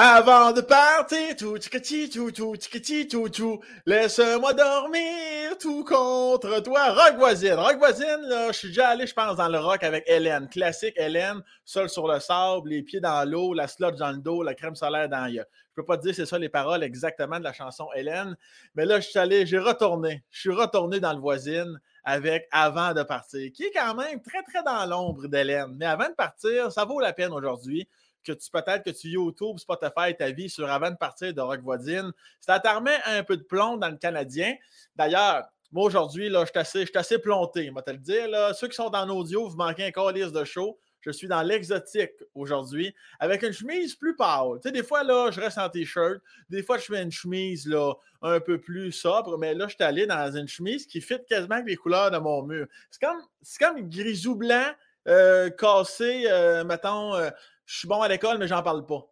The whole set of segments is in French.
Avant de partir, tout tchikati, tout tout tchikati, tout tout, laisse-moi dormir tout contre toi. Rock voisine, rock voisine, là, je suis déjà allé, je pense, dans le rock avec Hélène. Classique Hélène, seul sur le sable, les pieds dans l'eau, la slot dans le dos, la crème solaire dans l'œil. Je peux pas te dire c'est ça les paroles exactement de la chanson Hélène, mais là, je suis allé, j'ai retourné, je suis retourné dans le voisine avec Avant de partir, qui est quand même très, très dans l'ombre d'Hélène. Mais avant de partir, ça vaut la peine aujourd'hui que tu peut-être que tu YouTube, Spotify, ta vie sur avant de partir de Rock Voisine. Ça te remet un peu de plomb dans le Canadien. D'ailleurs, moi aujourd'hui, je suis assez, assez plonté, je te le dire. Là. Ceux qui sont en audio, vous manquez un calice de show. Je suis dans l'exotique aujourd'hui avec une chemise plus pâle. Tu sais, des fois, là, je reste en t-shirt. Des fois, je mets une chemise là, un peu plus sobre, mais là, je suis allé dans une chemise qui fit quasiment avec les couleurs de mon mur. C'est comme, comme grisou blanc euh, cassé, euh, mettons, euh, je suis bon à l'école, mais j'en parle pas.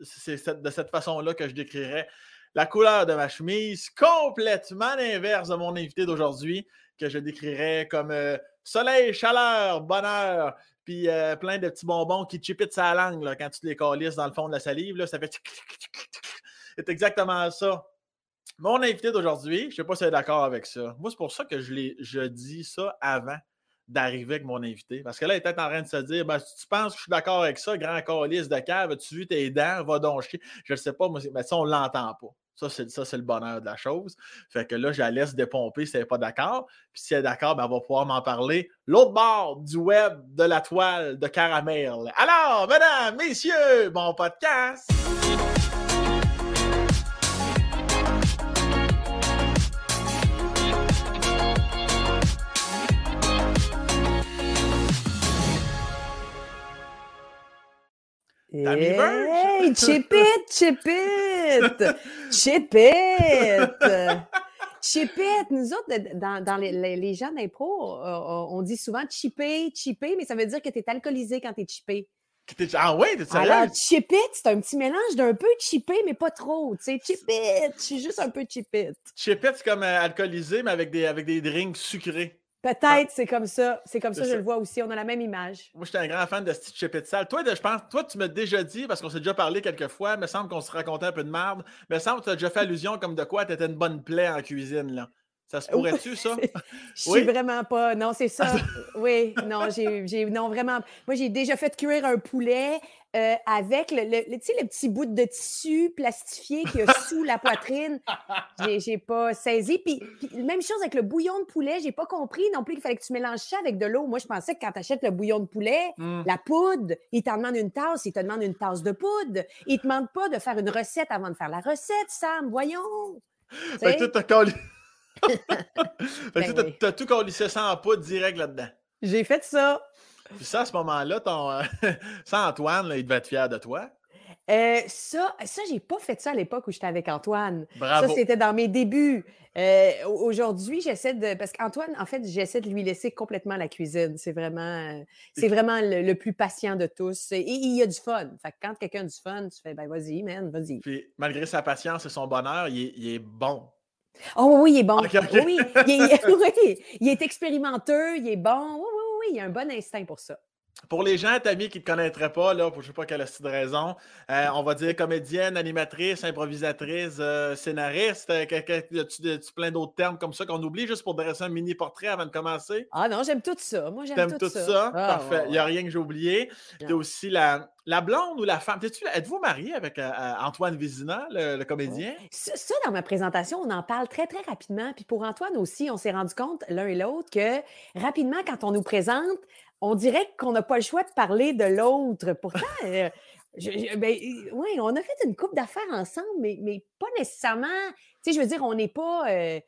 C'est de cette façon-là que je décrirais la couleur de ma chemise, complètement l'inverse de mon invité d'aujourd'hui, que je décrirais comme euh, soleil, chaleur, bonheur, puis euh, plein de petits bonbons qui chipitent sa langue quand tu les calisses dans le fond de la salive. Ça fait. C'est exactement ça. Mon invité d'aujourd'hui, je ne sais pas si elle est d'accord avec ça. Moi, c'est pour ça que je dis ça avant d'arriver avec mon invité. Parce que là, il était en train de se dire ben, tu penses que je suis d'accord avec ça, grand calice de cave, as-tu vu tes dents? Va donc chier. Je ne sais pas, mais ça, on ne l'entend pas. Ça, c'est, ça, c'est le bonheur de la chose. Fait que là, je la laisse dépomper si elle n'est pas d'accord. Puis si elle est d'accord, ben, elle va pouvoir m'en parler. L'autre bord du web, de la toile, de caramel. Alors, mesdames, messieurs, bon podcast! Hey, chip it, chip it, chip. Nous autres, dans, les, gens d'impro, euh, euh, on dit souvent chipper, chipper, mais ça veut dire que tu es alcoolisé quand tu es chippé. Ah ouais, t'es sérieux? Alors, chip it, c'est un petit mélange d'un peu chippé, mais pas trop. Tu sais, chip it, je suis juste un peu chip it. Chip it, c'est comme euh, alcoolisé, mais avec des, avec des drinks sucrés. Peut-être, c'est comme ça. C'est comme ça, que je le vois aussi. On a la même image. Moi, j'étais un grand fan de Stitch Chip Sal. Toi, je pense, toi, tu m'as déjà dit, parce qu'on s'est déjà parlé quelques fois, il me semble qu'on se racontait un peu de merde, mais il me semble que tu as déjà fait allusion comme de quoi tu étais une bonne plaie en cuisine, là. Ça se pourrait-tu, ça? Je suis vraiment pas. Non, c'est ça. oui, non, j'ai. Non, vraiment. Moi, j'ai déjà fait cuire un poulet euh, avec le, le, le, petit bout de tissu plastifié qui est sous la poitrine. J'ai pas saisi. Puis, même chose avec le bouillon de poulet, j'ai pas compris non plus qu'il fallait que tu mélanges ça avec de l'eau. Moi, je pensais que quand tu achètes le bouillon de poulet, mmh. la poudre, il t'en demande une tasse, il te demande une tasse de poudre. Il te demande pas de faire une recette avant de faire la recette, Sam. Voyons. Fait que ben tu as, tout en poudre direct là-dedans. J'ai fait ça. Puis ça, à ce moment-là, ton, euh, ça, Antoine, il devait être fier de toi. Euh, ça, ça j'ai pas fait ça à l'époque où j'étais avec Antoine. Bravo. Ça, c'était dans mes débuts. Euh, aujourd'hui, j'essaie de. Parce qu'Antoine, en fait, j'essaie de lui laisser complètement la cuisine. C'est vraiment, c'est vraiment le, plus patient de tous. Et, il y a du fun. Fait que quand quelqu'un a du fun, tu fais, ben vas-y, man, vas-y. Puis malgré sa patience et son bonheur, il est bon. Oh oui, il est bon. Oui, il est, expérimenteur, il est bon. Oui, oui, oui, il a un bon instinct pour ça. Pour les gens, Tammy, qui ne te connaîtraient pas, là, pour je ne sais pas quelle est de raison, euh, on va dire comédienne, animatrice, improvisatrice, euh, scénariste. Euh, tu, plein d'autres termes comme ça qu'on oublie juste pour dresser un mini portrait avant de commencer? Ah non, j'aime tout ça. Moi, j'aime tout, tout, ça. Ah, Parfait. Il n'y a rien que j'ai oublié. Tu aussi la, la blonde ou la femme? Êtes-vous mariée avec Antoine Vézina, le, comédien? Ça, dans ma présentation, on en parle très, très rapidement. Puis pour Antoine aussi, on s'est rendu compte l'un et l'autre que rapidement, quand on nous présente, on dirait qu'on n'a pas le choix de parler de l'autre. Pourtant, euh, ben, oui, on a fait une coupe d'affaires ensemble, mais, mais pas nécessairement. Tu sais, je veux dire, on n'est pas. Euh,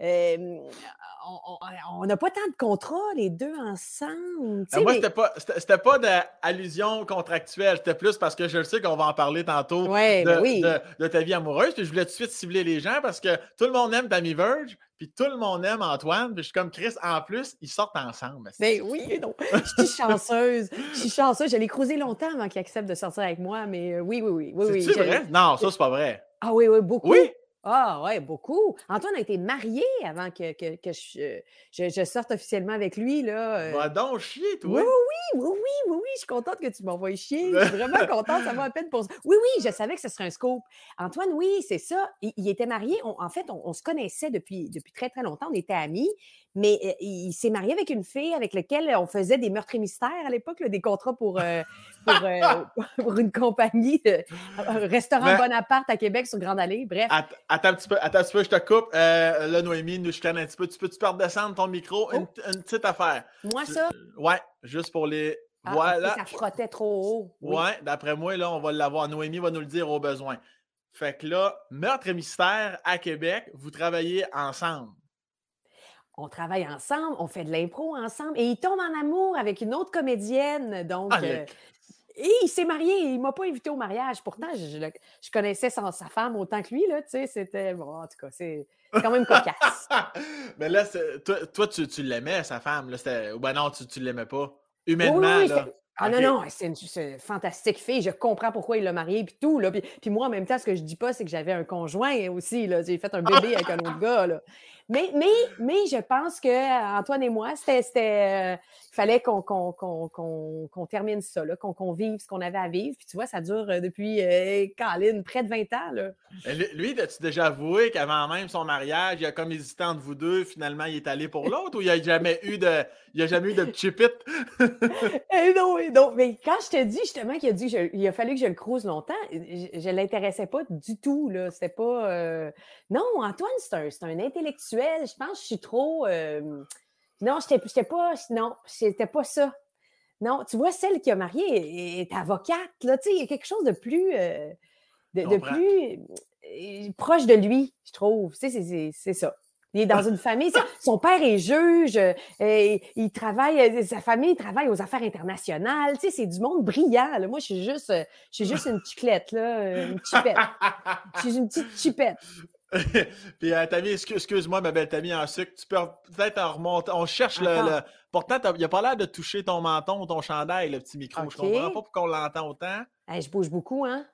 on n'a pas tant de contrats, les deux ensemble. Ben, moi, c'était pas, d'allusion contractuelle. C'était plus parce que je sais qu'on va en parler tantôt de, de, ta vie amoureuse. Puis je voulais tout de suite cibler les gens parce que tout le monde aime Tammy Verge, puis tout le monde aime Antoine. Puis je suis comme Chris, en plus, ils sortent ensemble. Ben oui, non. Je suis chanceuse. Je suis chanceuse. Je l'ai cruisé longtemps avant qu'il accepte de sortir avec moi, mais euh, oui, oui, oui. oui, C'est vrai? Non, ça, c'est pas vrai. Ah oui, oui, beaucoup. Oui? Ah ouais, beaucoup. Antoine a été marié avant que, que, que je, je- je sorte officiellement avec lui. Là. euh. Va donc chier, Oui, toi! oui, oui, oui, oui, oui, je suis contente que tu m'envoies chier. Je suis vraiment contente, ça va à peine pour ça. Oui, oui, je savais que ce serait un scoop. Antoine, oui, c'est ça. Il, il était marié. On- en fait, on, on se connaissait depuis, depuis très, très longtemps. On était amis. Mais euh, il, s'est marié avec une fille avec laquelle on faisait des meurtres et mystères à l'époque, des contrats pour, euh, pour, euh, pour une compagnie, de, un restaurant Bonaparte à Québec sur Grande Allée. Bref. Att- Attends un petit peu, attends un petit peu, je te coupe. Euh, là, Noémie, nous, je canne un petit peu. Tu peux-tu faire descendre ton micro? Une, une petite affaire. Moi, Tu- ça, Ouais, juste pour les. ah, ça frottait trop haut. Oui. Ouais, d'après moi, là, on va l'avoir. Noémie va nous le dire au besoin. Fait que là, meurtre et mystère à Québec, vous travaillez ensemble. On travaille ensemble, on fait de l'impro ensemble et il tombe en amour avec une autre comédienne. Donc, euh, et il s'est marié, il m'a pas invité au mariage. Pourtant, je, je le- je connaissais sa femme autant que lui, là, tu sais, c'était, bon, en tout cas, c'est quand même cocasse. Mais là, c'est- toi, toi, tu, tu l'aimais, sa femme. Là, ben non, tu, tu l'aimais pas. Humainement, oui, là. Ah non, non, c'est une, une fantastique fille. Je comprends pourquoi il l'a mariée puis tout. Là. Puis, puis moi, en même temps, ce que je dis pas, c'est que j'avais un conjoint aussi. J'ai fait un bébé avec un autre gars. Là. Mais, mais, mais je pense que euh, Antoine et moi, c'était. euh, il fallait qu'on qu'on- qu'on- qu'on- qu'on termine ça, là, qu'on vive ce qu'on avait à vivre. Puis tu vois, ça dure euh, depuis, euh, près de 20 ans. Là. Lui, as-tu déjà avoué qu'avant même son mariage, il a comme hésité entre vous deux, finalement, il est allé pour l'autre ou il n'y a jamais eu de. Il a jamais eu de chipit? Eh non, eh non. Mais quand je te dis justement qu'il a, dit je- il a fallu que je le crouse longtemps, je ne l'intéressais pas du tout. Là. C'était pas. euh, Non, Antoine, c'est un, c'est un intellectuel. Je pense que je suis trop. euh, Non, j'étais pas. Non, c'était pas ça. Non, tu vois, celle qui a marié est avocate. Là, tu sais, il y a quelque chose de plus. euh, de, plus euh, proche de lui, je trouve. Tu sais, c'est- ça. Il est dans une famille. Son- père est juge. et il travaille, sa famille travaille aux affaires internationales. Tu sais, c'est du monde brillant. là. Moi, je suis juste, je suis juste une chiclette, là, une chipette. Je suis une petite chipette. Puis, euh, Tammy, excuse- excuse-moi, ma belle Tammy en sucre, tu peux peut-être en remonter. On cherche le. Pourtant, il n'a pas l'air de toucher ton menton ou ton chandail, le petit micro. Je Ok. comprends pas pourquoi on l'entend autant. Hey, je bouge beaucoup, hein?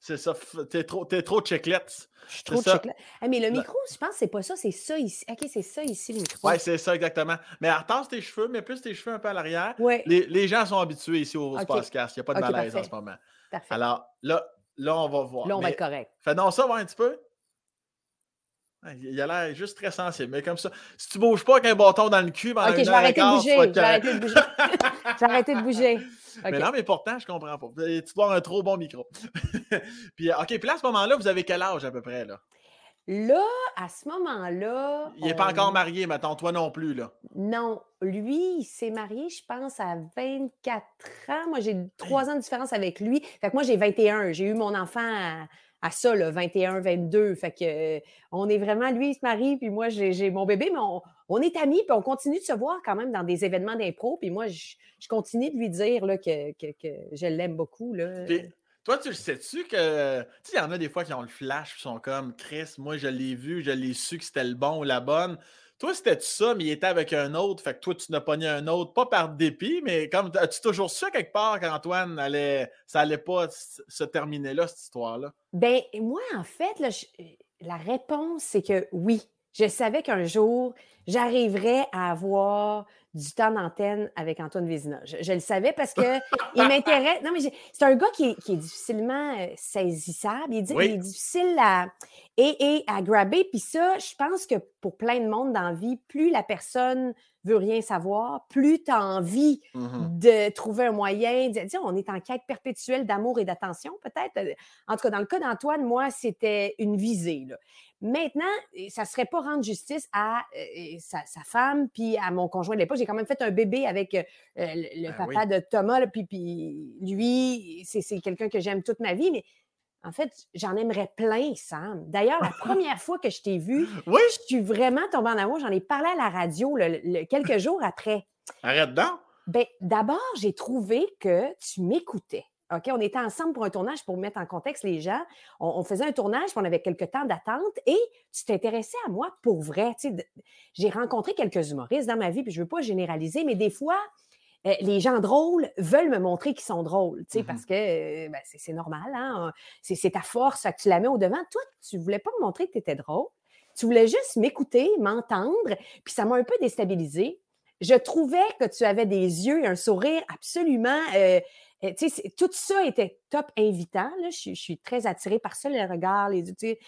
C'est ça, t'es trop, t'es trop chiclette. Je suis trop ça. chiclette. Hey, mais le Le- micro, je pense que c'est pas ça, c'est ça ici. OK, c'est ça ici, le micro. Ouais, c'est ça, exactement. Mais retasse tes cheveux, mais plus tes cheveux un peu à l'arrière. Ouais, Les, les gens sont habitués ici au Ok. podcast. Il n'y a pas de malaise parfait. en ce moment. parfait. Alors, là, là, on va voir. là, on va être correct. Fais donc ça, voir un petit peu. Ouais, Il a l'air juste très sensible. Mais comme ça, si tu bouges pas avec un bâton dans le cul pendant OK, je vais arrêter de bouger. Je vais arrêter de bouger. Je vais arrêter de bouger. Mais non, mais pourtant, je comprends pas. Tu dois avoir un trop bon micro. puis, euh, OK, puis là, à ce moment-là, vous avez quel âge à peu près? là? Là, à ce moment-là. Il n'est pas encore marié, mettons, toi non plus. là. Non, lui, il s'est marié, je pense, à 24 ans. Moi, j'ai trois ans de différence avec lui. Fait que moi, j'ai 21. J'ai eu mon enfant à, à ça, là, 21, 22. Fait que euh, on est vraiment, lui, il se marie, puis moi, j'ai mon bébé, mais on, est amis, puis on continue de se voir quand même dans des événements d'impro. Puis moi, je, continue de lui dire que, je l'aime beaucoup. Là. Toi, tu sais-tu que. Tu sais, il y en a des fois qui ont le flash, puis sont comme Chris, moi, je l'ai vu, je l'ai su que c'était le bon ou la bonne. Toi, c'était-tu ça, mais il était avec un autre, fait que toi, tu n'as pogné un autre, pas par dépit, mais comme. As-tu toujours su quelque part qu'Antoine allait. Ça allait pas se terminer là, cette histoire-là? Ben, moi, en fait, là, je- la réponse, c'est que oui. Je savais qu'un jour, j'arriverais à avoir du temps d'antenne avec Antoine Vézina. Je, je le savais parce que il m'intéresse. Non, mais c'est un gars qui est, qui est difficilement euh, saisissable. Il est, di- Oui. il est difficile à, et, et à grabber. Puis ça, je pense que pour plein de monde dans la vie, plus la personne veut rien savoir, plus tu as envie Mhm. de trouver un moyen. de- Tiens, on est en quête perpétuelle d'amour et d'attention, peut-être. En tout cas, dans le cas d'Antoine, moi, c'était une visée. là. Maintenant, ça ne serait pas rendre justice à euh, sa, sa femme puis à mon conjoint de l'époque. J'ai quand même fait un bébé avec euh, le, Ben papa de Thomas, là, puis, puis lui, c'est c'est quelqu'un que j'aime toute ma vie, mais en fait, j'en aimerais plein, Sam. D'ailleurs, la première fois que je t'ai vu, Oui, je suis vraiment tombée en amour. J'en ai parlé à la radio le- le- quelques jours après. arrête donc. Ben, d'abord, j'ai trouvé que tu m'écoutais. OK, on était ensemble pour un tournage pour mettre en contexte les gens. On, on faisait un tournage, puis on avait quelques temps d'attente et tu t'intéressais à moi pour vrai. Tu sais, de- J'ai rencontré quelques humoristes dans ma vie, puis je ne veux pas généraliser, mais des fois, euh, les gens drôles veulent me montrer qu'ils sont drôles, tu sais, Mhm. parce que euh, ben, c'est normal, hein, c'est ta force, que tu la mets au devant. Toi, tu voulais pas me montrer que tu étais drôle. Tu voulais juste m'écouter, m'entendre, puis ça m'a un peu déstabilisée. Je trouvais que tu avais des yeux et un sourire absolument. euh, tout ça était top invitant. là. Je, suis- je suis très attirée par ça, le regard, les yeux. tu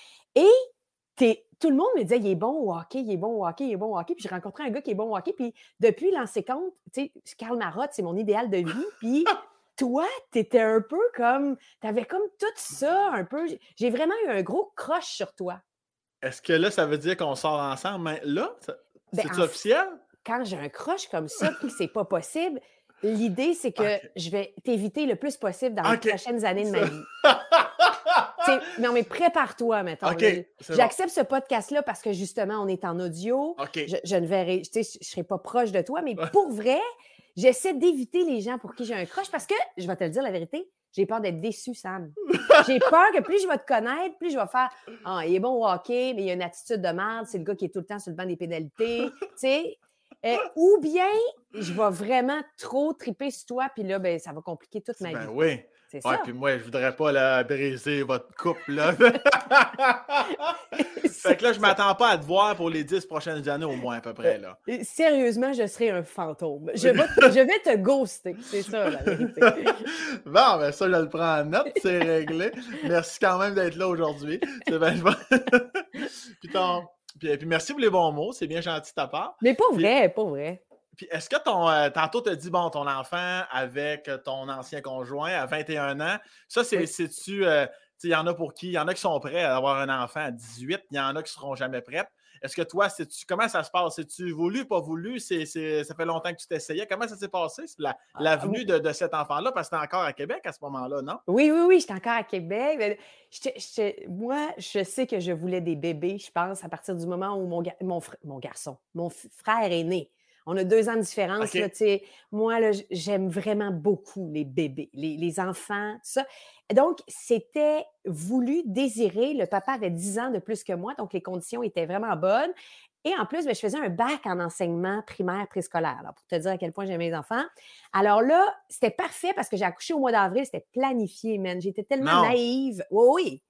sais. Tout le monde me disait, il est bon au hockey, il est bon au hockey, il est bon au hockey. Puis j'ai rencontré un gars qui est bon au hockey. Puis depuis l'ancien compte, tu sais, Karl Marotte, c'est mon idéal de vie. Puis toi, tu étais un peu comme, tu avais comme tout ça, un peu. J'ai vraiment eu un gros croche sur toi. Est-ce que là, ça veut dire qu'on sort ensemble? Mais là, Ben, c'est officiel? Quand j'ai un croche comme ça, puis c'est pas possible, l'idée, c'est que je vais t'éviter le plus possible dans les prochaines années de ma vie. T'sais, non, mais prépare-toi, bon. J'accepte ce podcast-là parce que justement, on est en audio. Je, je ne verrai, je serai pas proche de toi, mais pour vrai, j'essaie d'éviter les gens pour qui j'ai un crush parce que, je vais te le dire la vérité, j'ai peur d'être déçu, Sam. j'ai peur que plus je vais te connaître, plus je vais faire Ah, il est bon au hockey, mais il a une attitude de merde, c'est le gars qui est tout le temps sur le banc des pénalités. tu sais? Euh, ou bien je vais vraiment trop triper sur toi, puis là, ben, ça va compliquer toute ma Ben vie. oui. C'est Ouais, ça. puis moi, je voudrais pas là, briser votre couple. Là. fait que là, je m'attends pas à te voir pour les 10 prochaines années au moins, à peu près. Là. Et Sérieusement, je serai un fantôme. Je vais, te- je vais te ghoster. C'est ça, la vérité. bon, ben ça, je le prends en note, c'est réglé. Merci quand même d'être là aujourd'hui. C'est bien bon. puis, ton- puis, puis merci pour les bons mots, c'est bien gentil de ta part. Mais pas vrai, pas vrai. Puis est-ce que ton. euh, tantôt, tu as dit, bon, ton enfant avec ton ancien conjoint à 21 ans, ça, c'est, Oui. c'est-tu. euh, tu sais, il y en a pour qui? Il y en a qui sont prêts à avoir un enfant à 18, il y en a qui seront jamais prêtes. Est-ce que toi, comment ça se passe? C'est-tu voulu, pas voulu? C'est, c'est- ça fait longtemps que tu t'essayais. Comment ça s'est passé, la, Ah, l'avenue de, de cet enfant-là? Parce que t'es encore à Québec à ce moment-là, non? Oui, oui, oui, j'étais encore à Québec. moi, je sais que je voulais des bébés, je pense, à partir du moment où mon, mon, mon garçon, mon frère est né. On a deux ans de différence. Là, moi, là, j'aime vraiment beaucoup les bébés, les, les enfants, tout ça. Donc, c'était voulu, désiré. Le papa avait 10 ans de plus que moi, donc les conditions étaient vraiment bonnes. Et en plus, ben, je faisais un bac en enseignement primaire préscolaire, alors, pour te dire à quel point j'aimais les enfants. Alors là, c'était parfait parce que j'ai accouché au mois d'avril, c'était planifié, man. J'étais tellement Non. naïve. Oui.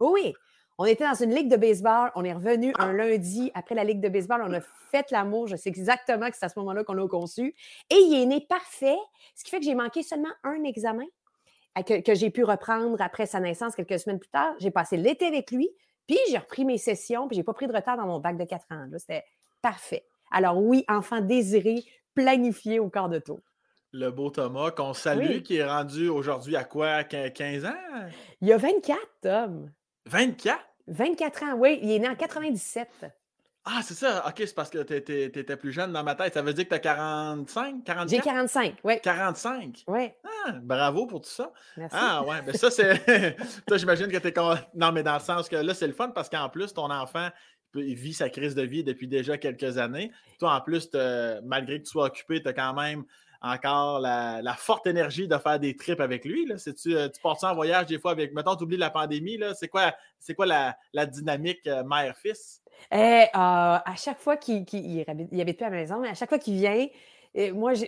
Oui, oui. On était dans une ligue de baseball. On est revenu un lundi après la ligue de baseball. On a fait l'amour. Je sais exactement que c'est à ce moment-là qu'on l'a conçu. Et il est né parfait, ce qui fait que j'ai manqué seulement un examen euh, que, que j'ai pu reprendre après sa naissance quelques semaines plus tard. J'ai passé l'été avec lui, puis j'ai repris mes sessions, puis j'ai pas pris de retard dans mon bac de 4 ans. C'était parfait. Alors oui, enfant désiré, planifié au quart de tour. Le beau Thomas, qu'on salue, Oui. qui est rendu aujourd'hui à quoi? quin- 15 ans? Il y a 24, Tom. 24? 24 ans, oui. Il est né en 97. Ah, c'est ça. OK, c'est parce que t'étais, t'étais plus jeune dans ma tête. Ça veut dire que t'as 45, 44? J'ai 45, oui. 45. Oui, Ah, bravo pour tout ça. merci. Ah, ouais. Mais ça, c'est. Toi, j'imagine que t'es. con- Non, mais dans le sens que là, c'est le fun parce qu'en plus, ton enfant il vit sa crise de vie depuis déjà quelques années. Toi, en plus, malgré que tu sois occupé, tu as quand même encore la, forte énergie de faire des trips avec lui. Là. C'est-tu, euh, tu en voyage des fois avec. Mettons, tu oublies la pandémie. C'est quoi, quoi la, dynamique euh, mère-fils? Eh, euh, à chaque fois qu'il qu'il- il habite, plus à la maison, mais à chaque fois qu'il vient, euh, moi, je,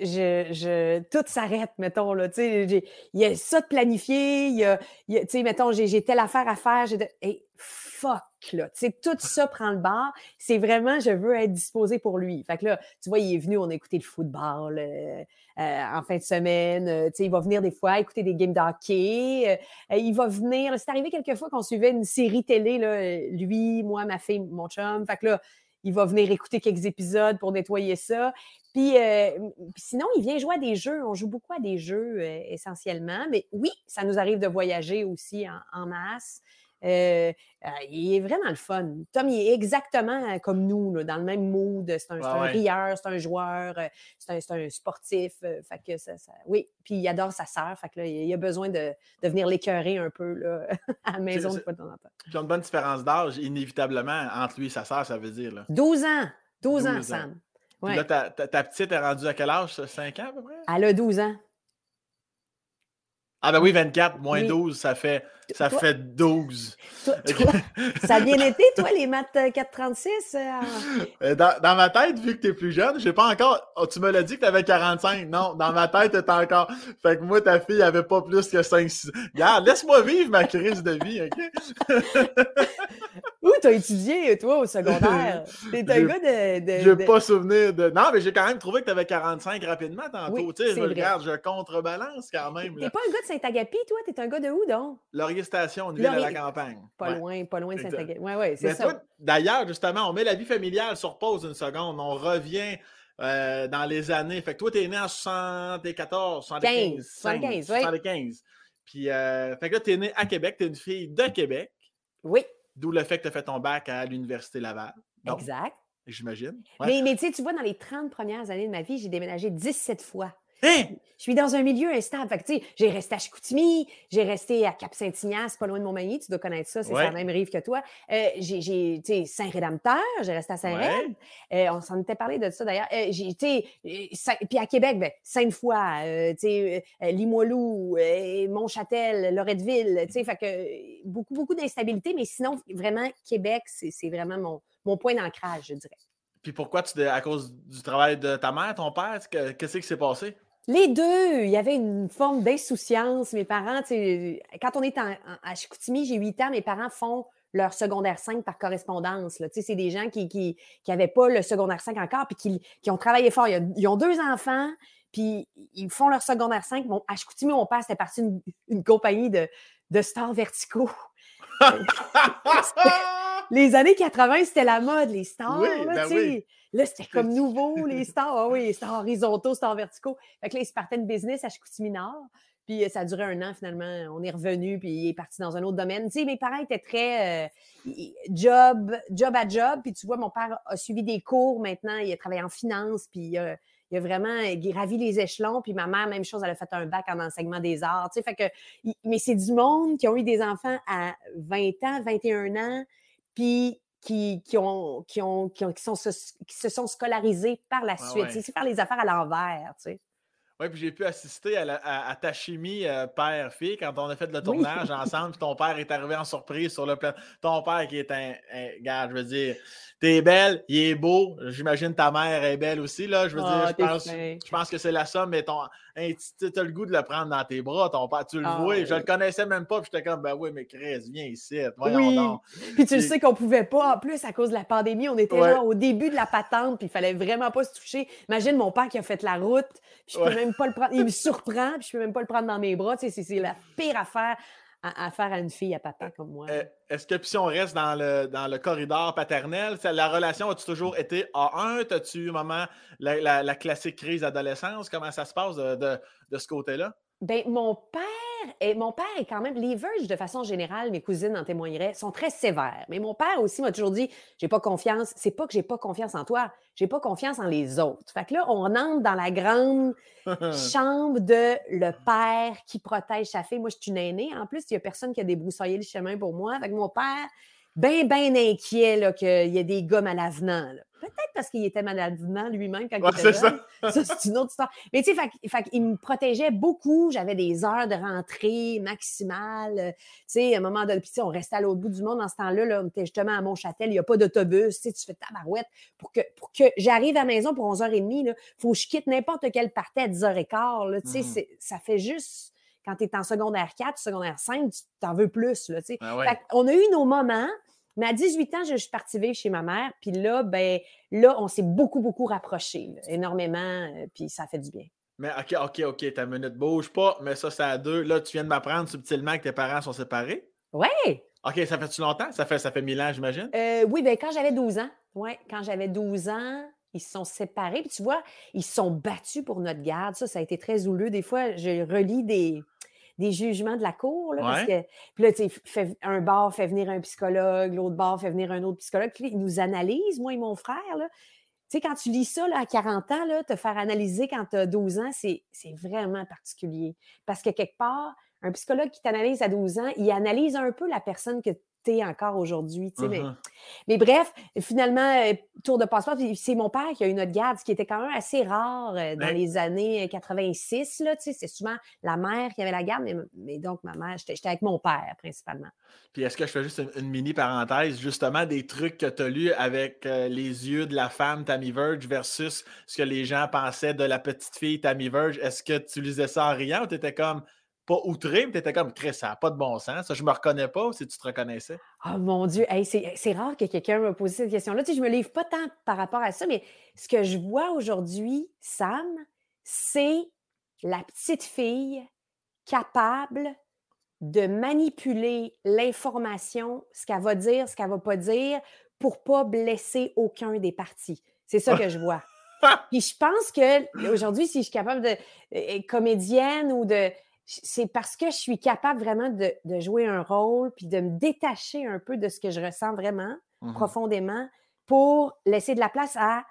je- tout s'arrête, mettons. Là, tu il y a ça de planifié, il y a, tu mettons, j'ai telle affaire à faire. j'ai de- hey, fuck, là. Tu tout ça prend le bar. C'est vraiment, je veux être disposé pour lui. Fait que là, tu vois, il est venu, on a écouté le football euh, en fin de semaine. euh, il va venir des fois écouter des games de hockey. euh, il va venir. C'est arrivé quelques fois qu'on suivait une série télé, euh, lui, moi, ma fille, mon chum. Fait que là, il va venir écouter quelques épisodes pour nettoyer ça. Puis, euh, sinon, il vient jouer à des jeux. On joue beaucoup à des jeux euh, essentiellement. Mais oui, ça nous arrive de voyager aussi en masse. Euh, euh, il est vraiment le fun. Tom, il est exactement euh, comme nous, là, dans le même mood. C'est un, Ouais, rieur, c'est un joueur, c'est un, sportif. euh, fait que ça, ça- oui, puis il adore sa sœur. Fait que là, il a besoin de, de venir l'écœurer un peu là, à la maison de fois de temps en temps. Ils ont une bonne différence d'âge, inévitablement, entre lui et sa sœur, ça veut dire. Là. 12 ans. 12, ans, 12 ans. Sam. Puis là, ta, ta- ta petite est rendue à quel âge? ça? 5 ans à peu près? Elle a 12 ans. Ah ben oui, 24 moins Oui. 12, ça fait Ça fait 12. ça a bien été, toi, les maths 436? Euh, euh, dans, dans, ma tête, vu que tu es plus jeune, j'ai pas encore. Oh, tu me l'as dit que tu avais 45. Non, dans ma tête, tu encore. Fait que moi, ta fille avait pas plus que 5-6. Regarde, laisse-moi vivre ma crise de vie, OK? Où t'as étudié, toi, au secondaire? T'es un gars de. de j'ai pas souvenir de. Non, mais j'ai quand même trouvé que tu avais 45 rapidement tantôt. tu sais, je regarde, je contrebalance quand même. T'es pas un gars de Saint-Agapi, toi? T'es un gars de où, donc? Laurier Station, une ville de la campagne. Pas loin, pas loin de Saint-Agapi. Oui, oui, c'est ça. D'ailleurs, justement, on met la vie familiale sur pause une seconde. On revient. Euh, dans les années. Fait que toi, t'es né en 74, 75. 75, 75. Puis, euh, fait que là, t'es né à Québec, t'es une fille de Québec. Oui. D'où le fait que tu as fait ton bac à l'Université Laval. exact. J'imagine. Mais, mais tu sais, tu vois, dans les 30 premières années de ma vie, j'ai déménagé 17 fois. Hein? Je suis dans un milieu instable. Fait que, tu sais, j'ai resté à Chicoutimi, j'ai resté à Cap-Saint-Ignace, pas loin de Montmagny, tu dois connaître ça, c'est la même rive que toi. Euh, j'ai, tu sais, Saint-Rédempteur, j'ai resté à Saint-Réd. Euh, on s'en était parlé de ça d'ailleurs. Euh, j'ai, tu sais, puis à Québec, ben, Sainte-Foy, tu sais, Limoilou, Montchâtel, Loretteville, tu sais, fait que beaucoup, beaucoup d'instabilité, mais sinon, vraiment, Québec, c'est vraiment mon, mon point d'ancrage, je dirais. Puis pourquoi tu à cause du travail de ta mère, ton père, qu'est-ce qui s'est passé? Les deux, il y avait une forme d'insouciance. Mes parents, quand on est à Chicoutimi, j'ai 8 ans, mes parents font leur secondaire 5 par correspondance. C'est des gens qui n'avaient pas le secondaire 5 encore, puis qui, ont travaillé fort. Ils ont deux enfants, puis ils font leur secondaire 5. Bon, à Chicoutimi, mon père, c'était parti d'une compagnie de, de stars verticaux. les années 80, c'était la mode, les stars. Oui, là, ben là c'était comme nouveau, les stars. Ah oui, stars horizontaux, stars verticaux. Fait que là, ils se partaient de business à Chicoutimi Nord. Puis euh, ça a duré un an, finalement. On est revenu, puis il est parti dans un autre domaine. Tu sais, mes parents étaient très euh, job, job à job. Puis tu vois, mon père a suivi des cours maintenant. Il a travaillé en finance, puis il a, il a vraiment gravi les échelons. Puis ma mère, même chose, elle a fait un bac en enseignement des arts. Tu sais, fait que, mais c'est du monde qui ont eu des enfants à 20 ans, 21 ans, puis qui, qui, ont, qui, ont, qui, sont, qui se sont scolarisés par la suite. C'est faire les affaires à l'envers, tu sais. Oui, puis j'ai pu assister à, ta chimie euh, père-fille quand on a fait le tournage ensemble, puis ton père est arrivé en surprise sur le plan. Ton père qui est un, un gars, je veux dire, T'es belle, il est beau. J'imagine ta mère est belle aussi. Là. Je veux dire, ah, je pense, je pense, que c'est la somme, mais ton, tu as le goût de le prendre dans tes bras, ton père. Tu le ah, vois. Je le connaissais même pas. Puis j'étais comme, ben oui, mais Chris, viens ici. Voyons oui. Puis tu le sais qu'on pouvait pas. En plus, à cause de la pandémie, on était là au début de la patente, puis il fallait vraiment pas se toucher. Imagine mon père qui a fait la route, puis je peux même pas le prendre. Il me surprend, puis je peux même pas le prendre dans mes bras. Tu sais, c'est la pire affaire à, faire à une fille à papa comme moi. Euh, est-ce que si on reste dans le, dans le corridor paternel, la relation a-tu toujours été A1? As-tu eu maman la, la, classique crise d'adolescence? Comment ça se passe de, de, de ce côté-là? Ben, mon père et mon père est quand même, les Verges, de façon générale, mes cousines en témoigneraient, sont très sévères. Mais mon père aussi m'a toujours dit, j'ai pas confiance. C'est pas que j'ai pas confiance en toi, j'ai pas confiance en les autres. Fait que là, on entre dans la grande chambre de le père qui protège sa fille. Moi, je suis une aînée. En plus, il y a personne qui a débroussaillé le chemin pour moi. Fait que mon père, bien, bien inquiet qu'il y ait des gommes à l'avenant. Peut-être parce qu'il était maladivement lui-même quand il était jeune. Ça, ça c'est une autre histoire. Mais tu sais, il me protégeait beaucoup. J'avais des heures de rentrée maximales. Tu sais, à un moment donné, puis on restait à l'autre bout du monde. En ce temps-là, là, on était justement à Montchâtel. Il n'y a pas d'autobus. Tu sais, tu fais ta barouette. Pour que, pour que j'arrive à la maison pour 11h30, il faut que je quitte n'importe quel party à 10h15. Là, tu sais, mmh ça fait juste quand tu es en secondaire 4, secondaire 5, tu t'en veux plus. Là, ah on a eu nos moments, mais à 18 ans, je suis partie vivre chez ma mère. Puis là, ben, là, on s'est beaucoup, beaucoup rapprochés, énormément. Euh, puis ça fait du bien. Mais OK, OK, OK, ta minute bouge pas, mais ça, c'est à deux. Là, tu viens de m'apprendre subtilement que tes parents sont séparés? Oui. OK, ça fait-tu longtemps? Ça fait, ça fait mille ans, j'imagine? Euh, oui, bien, quand j'avais 12 ans. Oui, quand j'avais 12 ans, ils se sont séparés. Puis tu vois, ils se sont battus pour notre garde. Ça, ça a été très houleux. Des fois, je relis des, des jugements de la cour. Là, parce que, puis là, tu sais, un bar fait venir un psychologue, l'autre bar fait venir un autre psychologue. Puis ils nous analysent, moi et mon frère. Là. Tu sais, quand tu lis ça là, à 40 ans, là, te faire analyser quand tu as 12 ans, c'est vraiment particulier. Parce que quelque part, un psychologue qui t'analyse à 12 ans, il analyse un peu la personne que encore aujourd'hui. mais, uh-huh. mais, bref, finalement, euh, tour de passeport, c'est mon père qui a eu notre garde, ce qui était quand même assez rare euh, dans les années 86. Euh, c'est souvent la mère qui avait la garde, mais, donc ma mère, j'étais avec mon père principalement. Puis est-ce que je fais juste une, mini parenthèse, justement, des trucs que tu as lus avec les yeux de la femme Tammy Verge versus ce que les gens pensaient de la petite fille Tammy Verge? Est-ce que tu lisais ça en riant ou tu étais comme pas outré, mais tu étais comme, Chris, ça n'a pas de bon sens. Ça, je me reconnais pas si tu te reconnaissais? Oh mon Dieu, c'est rare que quelqu'un me pose cette question-là. Tu sais, je me livre pas tant par rapport à ça, mais ce que je vois aujourd'hui, Sam, c'est la petite fille capable de manipuler l'information, ce qu'elle va dire, ce qu'elle va pas dire, pour pas blesser aucun des partis. C'est ça que je vois. Puis je pense que aujourd'hui, si je suis capable de euh, comédienne ou de c'est parce que je suis capable vraiment de, jouer un rôle puis de me détacher un peu de ce que je ressens vraiment mmh profondément pour laisser de la place à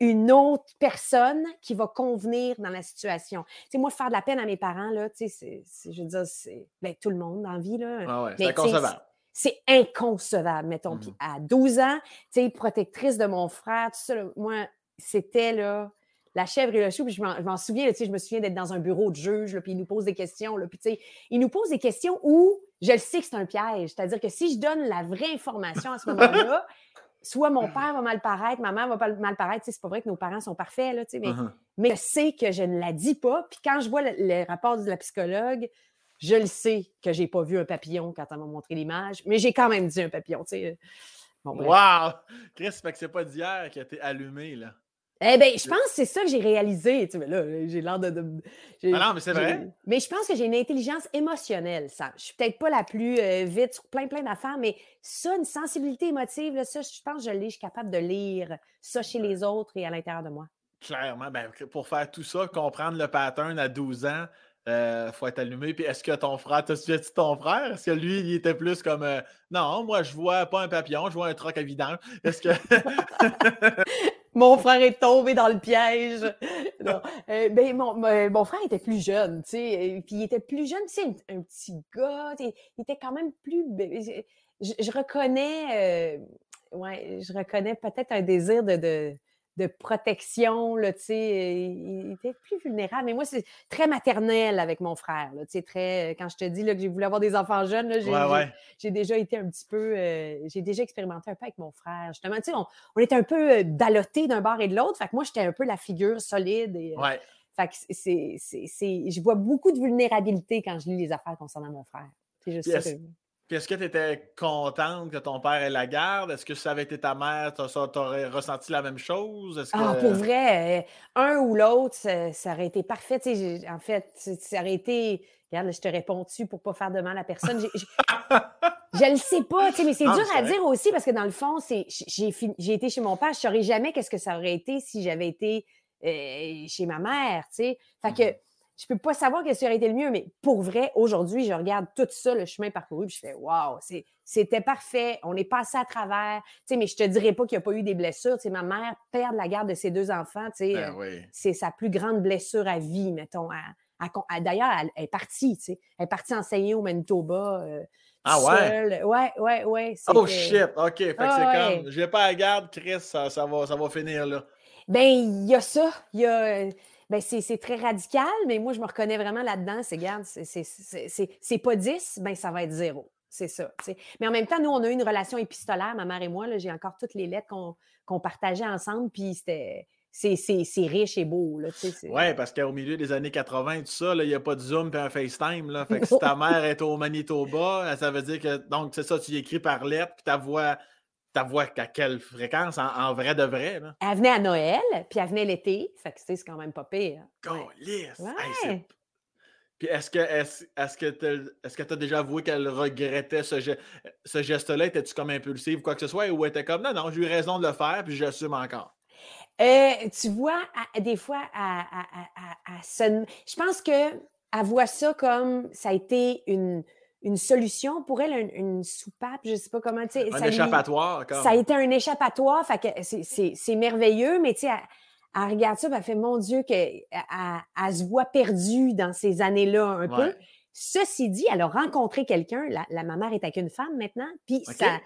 une autre personne qui va convenir dans la situation. Tu sais, moi, faire de la peine à mes parents, là, tu sais, je veux dire, c'est ben, tout le monde dans la vie, là. Ah ouais, c'est inconcevable. C'est inconcevable, mettons. Puis mmh à 12 ans, tu sais, protectrice de mon frère, tout ça, moi, c'était, là, la chèvre et le chou, puis je m'en souviens, je me souviens d'être dans un bureau de juge, puis il nous pose des questions, là, puis il nous pose des questions où je le sais que c'est un piège. C'est-à-dire que si je donne la vraie information à ce moment-là, soit mon père va mal paraître, ma mère va mal paraître. C'est pas vrai que nos parents sont parfaits, là, mais, uh-huh. mais je sais que je ne la dis pas. Puis quand je vois le, rapport de la psychologue, je le sais que j'ai pas vu un papillon quand elle m'a montré l'image, mais j'ai quand même dit un papillon. Bon, wow! Chris, fait que c'est pas d'hier a été allumé, là. Eh bien, je pense que c'est ça que j'ai réalisé. Tu là, j'ai l'air de. ah non, mais c'est vrai. Mais je pense que j'ai une intelligence émotionnelle, ça. Je suis peut-être pas la plus euh, vite sur plein, plein d'affaires, mais ça, une sensibilité émotive, là, ça, je pense que je l'ai. Je suis capable de lire ça chez les autres et à l'intérieur de moi. Clairement. Ben, pour faire tout ça, comprendre le pattern à 12 ans, il euh, faut être allumé. Puis est-ce que ton frère, t'as suivi ton frère? Est-ce que lui, il était plus comme euh, Non, moi, je vois pas un papillon, je vois un troc à vidange. Est-ce que. mon frère est tombé dans le piège. Euh, ben, mon, frère était plus jeune, tu sais, puis il était plus jeune, tu sais, un, petit gars, il était quand même plus. Je, reconnais, ouais, je reconnais peut-être un désir de de protection, là, tu sais, il était plus vulnérable. Mais moi, c'est très maternel avec mon frère, là, tu sais, très... Quand je te dis là, que j'ai voulu avoir des enfants jeunes, j'ai déjà été un petit peu... Euh, j'ai déjà expérimenté un peu avec mon frère. Justement, tu sais, on, on, était un peu euh, ballottés d'un bord et de l'autre. Fait que moi, j'étais un peu la figure solide. Et, euh, Fait que c'est... Je vois beaucoup de vulnérabilité quand je lis les affaires concernant mon frère. C'est juste ça est-ce que tu étais contente que ton père ait la garde? Est-ce que ça avait été ta mère, tu aurais ressenti la même chose? Ah, pour vrai, euh, un ou l'autre, ça, aurait été parfait. en fait, ça aurait été. Regarde, je te réponds-tu pour pas faire de mal à personne? je ne sais pas, mais c'est dur à dire aussi parce que dans le fond, j'ai été chez mon père. Je ne saurais jamais qu'est-ce que ça aurait été si j'avais été euh, chez ma mère. Fait que mmh je peux pas savoir quest ce qui aurait été le mieux, mais pour vrai, aujourd'hui, je regarde tout ça, le chemin parcouru, puis je fais Waouh, c'était parfait, on est passé à travers. Tu sais, mais je te dirais pas qu'il n'y a pas eu des blessures. Tu sais, ma mère perd la garde de ses deux enfants, tu sais, ben euh, c'est sa plus grande blessure à vie, mettons. D'ailleurs, elle, est partie, tu sais. Elle est partie enseigner au Manitoba. Euh, ah ouais? Ouais, ouais, ouais. Oh shit, OK. Fait que c'est ah comme, j'ai pas la garde, Chris, ça, ça, va, ça va finir là. Ben, il y a ça. Il y a ben c'est très radical, mais moi, je me reconnais vraiment là-dedans. C'est, garde, c'est pas 10, ben ça va être zéro. C'est ça. Mais en même temps, nous, on a eu une relation épistolaire, ma mère et moi. J'ai encore toutes les lettres qu'on partageait ensemble, puis c'était c'est riche et beau. Oui, parce qu'au milieu des années 80 tout ça, il n'y a pas de Zoom et un FaceTime. Là. Fait que si ta mère est au Manitoba, ça veut dire que donc c'est ça, tu écris par lettre, puis ta voix ta voix à quelle fréquence en, vrai de vrai? Là? Elle venait à Noël, puis elle venait l'été. Fait que c'est quand même pas pire. Ouais. puis est-ce que est-ce, que tu as déjà avoué qu'elle regrettait ce, ce geste-là? Étais-tu comme impulsive ou quoi que ce soit? Ou était comme non, non, j'ai eu raison de le faire, puis j'assume encore? Euh, tu vois, des fois, à, je pense qu'elle voit ça comme ça a été une, une solution pour elle, une, soupape, je ne sais pas comment. Un ça échappatoire. Ça a été un échappatoire, c'est merveilleux, mais tu sais, elle, regarde ça, elle fait Mon Dieu, qu'elle elle, se voit perdue dans ces années-là un peu. Ceci dit, elle a rencontré quelqu'un. La, ma mère est avec une femme maintenant. Puis ça,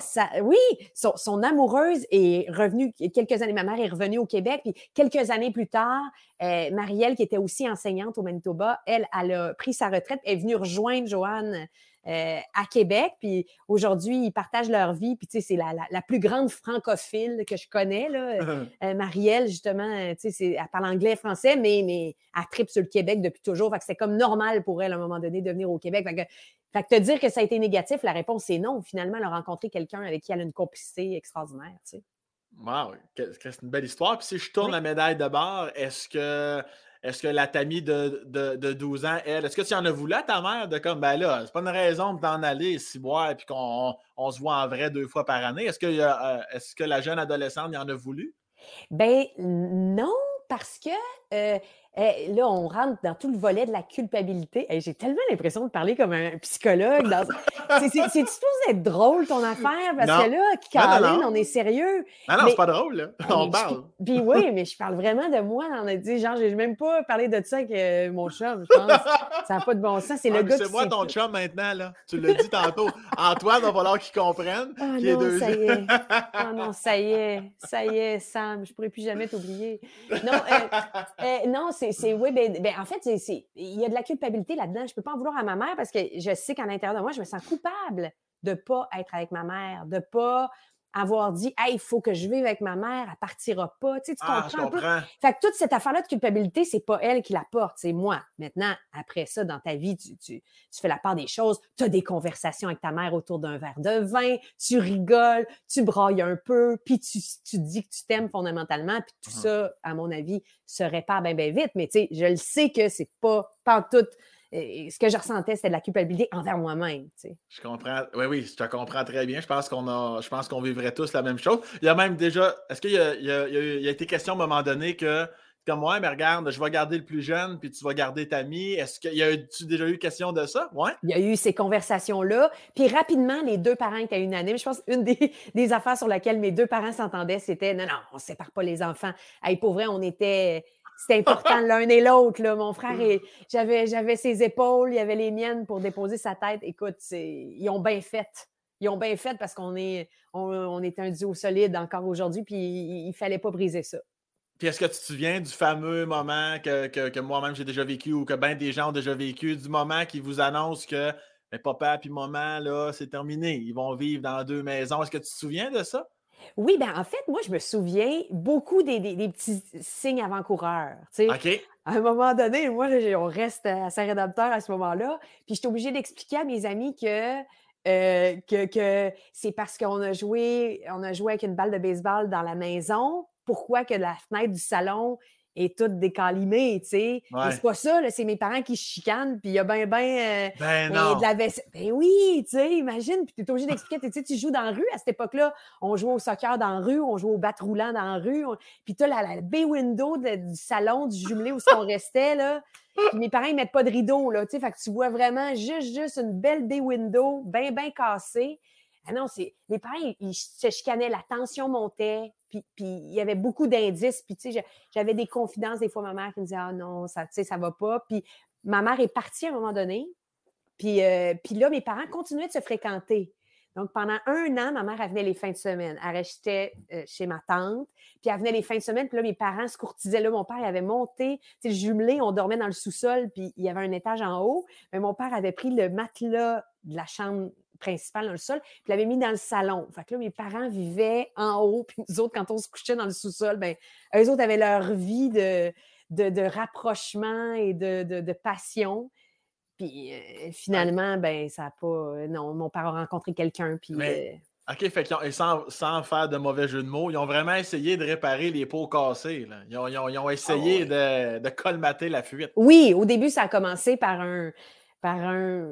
ça, oui, son, amoureuse est revenue quelques années. Ma mère est revenue au Québec. Puis quelques années plus tard, euh, Marielle, qui était aussi enseignante au Manitoba, elle, elle a pris sa retraite. Elle est venue rejoindre Joanne euh, à Québec. Puis aujourd'hui, ils partagent leur vie. Puis tu sais, c'est la, la, plus grande francophile que je connais, là. Euh, Marielle, justement, euh, tu sais, elle parle anglais, français, mais, mais elle tripe sur le Québec depuis toujours. Fait que c'est comme normal pour elle, à un moment donné, de venir au Québec. Fait que, fait que te dire que ça a été négatif, la réponse est non. Finalement, elle a rencontré quelqu'un avec qui elle a une complicité extraordinaire, tu sais. Wow, c'est une belle histoire. Puis si je tourne la médaille de bord, est-ce que est-ce que la Tammy de, de, 12 ans, elle, est-ce que tu en as voulu à ta mère de comme, ben là, c'est pas une raison de t'en aller ici boire et puis qu'on on, se voit en vrai deux fois par année? Est-ce que, euh, est-ce que la jeune adolescente y en a voulu? Ben non, parce que euh, eh, là, on rentre dans tout le volet de la culpabilité. et J'ai tellement l'impression de parler comme un psychologue. Dans... C'est supposé être drôle, ton affaire, parce que là, Caroline, on est sérieux. Non, non, c'est pas drôle, là. On parle. Puis oui, mais je parle vraiment de moi. On a dit, genre, j'ai même pas parlé de ça avec euh, mon chum, je pense. ça n'a pas de bon sens. C'est le gars C'est moi ton chum maintenant, là. Tu l'as dit tantôt. Antoine, il va falloir qu'il comprenne. Oh non, ça y est. Oh non, ça y est. Ça y est, Sam. Je pourrais plus jamais t'oublier. Non, euh, euh, non, c'est, oui, ben, en fait, il y a de la culpabilité là-dedans. Je ne peux pas en vouloir à ma mère parce que je sais qu'à l'intérieur de moi, je me sens coupable de ne pas être avec ma mère, de ne pas avoir dit Hey, il faut que je vive avec ma mère, elle partira pas. Tu, sais, tu ah, comprends, Fait que toute cette affaire-là de culpabilité, c'est pas elle qui la porte, c'est moi. Maintenant, après ça, dans ta vie, tu, tu, fais la part des choses, tu as des conversations avec ta mère autour d'un verre de vin, tu rigoles, tu brailles un peu, puis tu, tu dis que tu t'aimes fondamentalement, puis tout ça, à mon avis, se répare bien, bien vite. Mais tu sais, je le sais que c'est pas, pas tout ce que je ressentais, c'était de la culpabilité envers moi-même. Je comprends. Oui, oui, je te comprends très bien. Je pense qu'on a, je pense qu'on vivrait tous la même chose. Il y a même déjà. Est-ce qu'il y a, il a, été question à un moment donné que comme moi, mais regarde, je vais garder le plus jeune, puis tu vas garder ta mie. Est-ce qu'il y a -tu déjà eu question de ça? Ouais. Il y a eu ces conversations-là. Puis rapidement, les deux parents étaient unanimes. Je pense une des, des affaires sur laquelle mes deux parents s'entendaient, c'était non, non, on ne sépare pas les enfants. Hey, pour vrai, on était c'était important l'un et l'autre. Mon frère, mm. j'avais, j'avais ses épaules, il y avait les miennes pour déposer sa tête. Écoute, ils ont bien fait. Ils ont bien fait parce qu'on est, on, est un duo solide encore aujourd'hui, puis il ne fallait pas briser ça. Puis est-ce que tu te souviens du fameux moment que, moi-même j'ai déjà vécu ou que bien des gens ont déjà vécu, du moment qui vous annonce que mais papa et maman, là, c'est terminé. Ils vont vivre dans deux maisons? Est-ce que tu te souviens de ça? Oui, ben en fait, moi, je me souviens beaucoup des, petits signes avant-coureurs. OK. À un moment donné, moi, on reste à Saint-Rédempteur à ce moment-là. Puis j'étais obligée d'expliquer à mes amis que, euh, que, que c'est parce qu'on a joué, on a joué avec une balle de baseball dans la maison. Pourquoi que la fenêtre du salon est toute décalimée, tu sais. C'est pas ça, c'est mes parents qui chicanent, puis il y a ben, ben, euh, ben non. de la vaisselle. Ben oui, tu sais, imagine, puis tu es obligé d'expliquer, tu sais, tu joues dans la rue, à cette époque-là, on jouait au soccer dans la rue, on jouait au bat roulant dans la rue, puis tu as la, la bay window du salon, du jumelé où on restait, là. mes parents, ils mettent pas de rideau, là, tu sais, fait que tu vois vraiment juste, juste une belle bay window, bien, bien cassée. Ah non, c'est les parents, ils, se chicanaient, la tension montait, puis, il y avait beaucoup d'indices. Puis, tu sais, j'avais des confidences, des fois, ma mère qui me disait Ah non, ça, tu sais, ça va pas. Puis, ma mère est partie à un moment donné. Puis, euh, puis là, mes parents continuaient de se fréquenter. Donc, pendant un an, ma mère, venait les fins de semaine. Elle restait euh, chez ma tante, puis elle venait les fins de semaine. Puis là, mes parents se courtisaient. Là, mon père, il avait monté, tu sais, jumelé, on dormait dans le sous-sol, puis il y avait un étage en haut. Mais mon père avait pris le matelas de la chambre principal dans le sol, puis l'avait mis dans le salon. Fait que là, mes parents vivaient en haut, puis nous autres, quand on se couchait dans le sous-sol, ben, eux autres avaient leur vie de, de, rapprochement et de, de, passion. Puis euh, finalement, ben, ça n'a pas. Non, mon père a rencontré quelqu'un, puis. Euh, OK, fait qu'ils sans, sans, faire de mauvais jeu de mots, ils ont vraiment essayé de réparer les pots cassés. Là. Ils, ont, ils, ont, ah essayé de, de colmater la fuite. Oui, au début, ça a commencé par un, par un,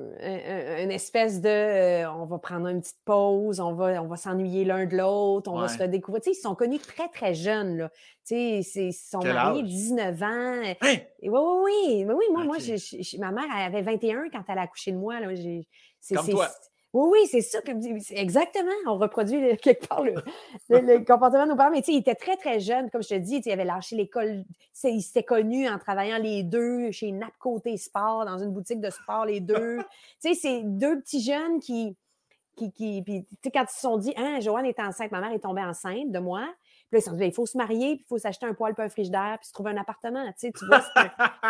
une espèce de euh, on va prendre une petite pause, on va, on va s'ennuyer l'un de l'autre, on va se redécouvrir. Tu sais, ils sont connus très, très jeunes. Là. Tu sais, ils sont mariés 19 ans. Hein? Oui, oui, oui. Mais oui, moi, moi ma mère elle avait 21 quand elle a accouché de moi. Là. Comme toi. Oui, oui, c'est ça. Comme, exactement. On reproduit quelque part le, comportement de nos parents. Mais il était très, très jeune. Comme je te dis, il avait lâché l'école. Il s'était connu en travaillant les deux chez Nap Côté Sport, dans une boutique de sport, les deux. tu sais, c'est deux petits jeunes qui. qui, qui puis, quand ils se sont dit, hein, Joanne est enceinte, ma mère est tombée enceinte de moi. Puis là, ils se sont dit, ben, il faut se marier, puis il faut s'acheter un poêle, puis un frigidaire, puis se trouver un appartement. Tu, sais, tu vois,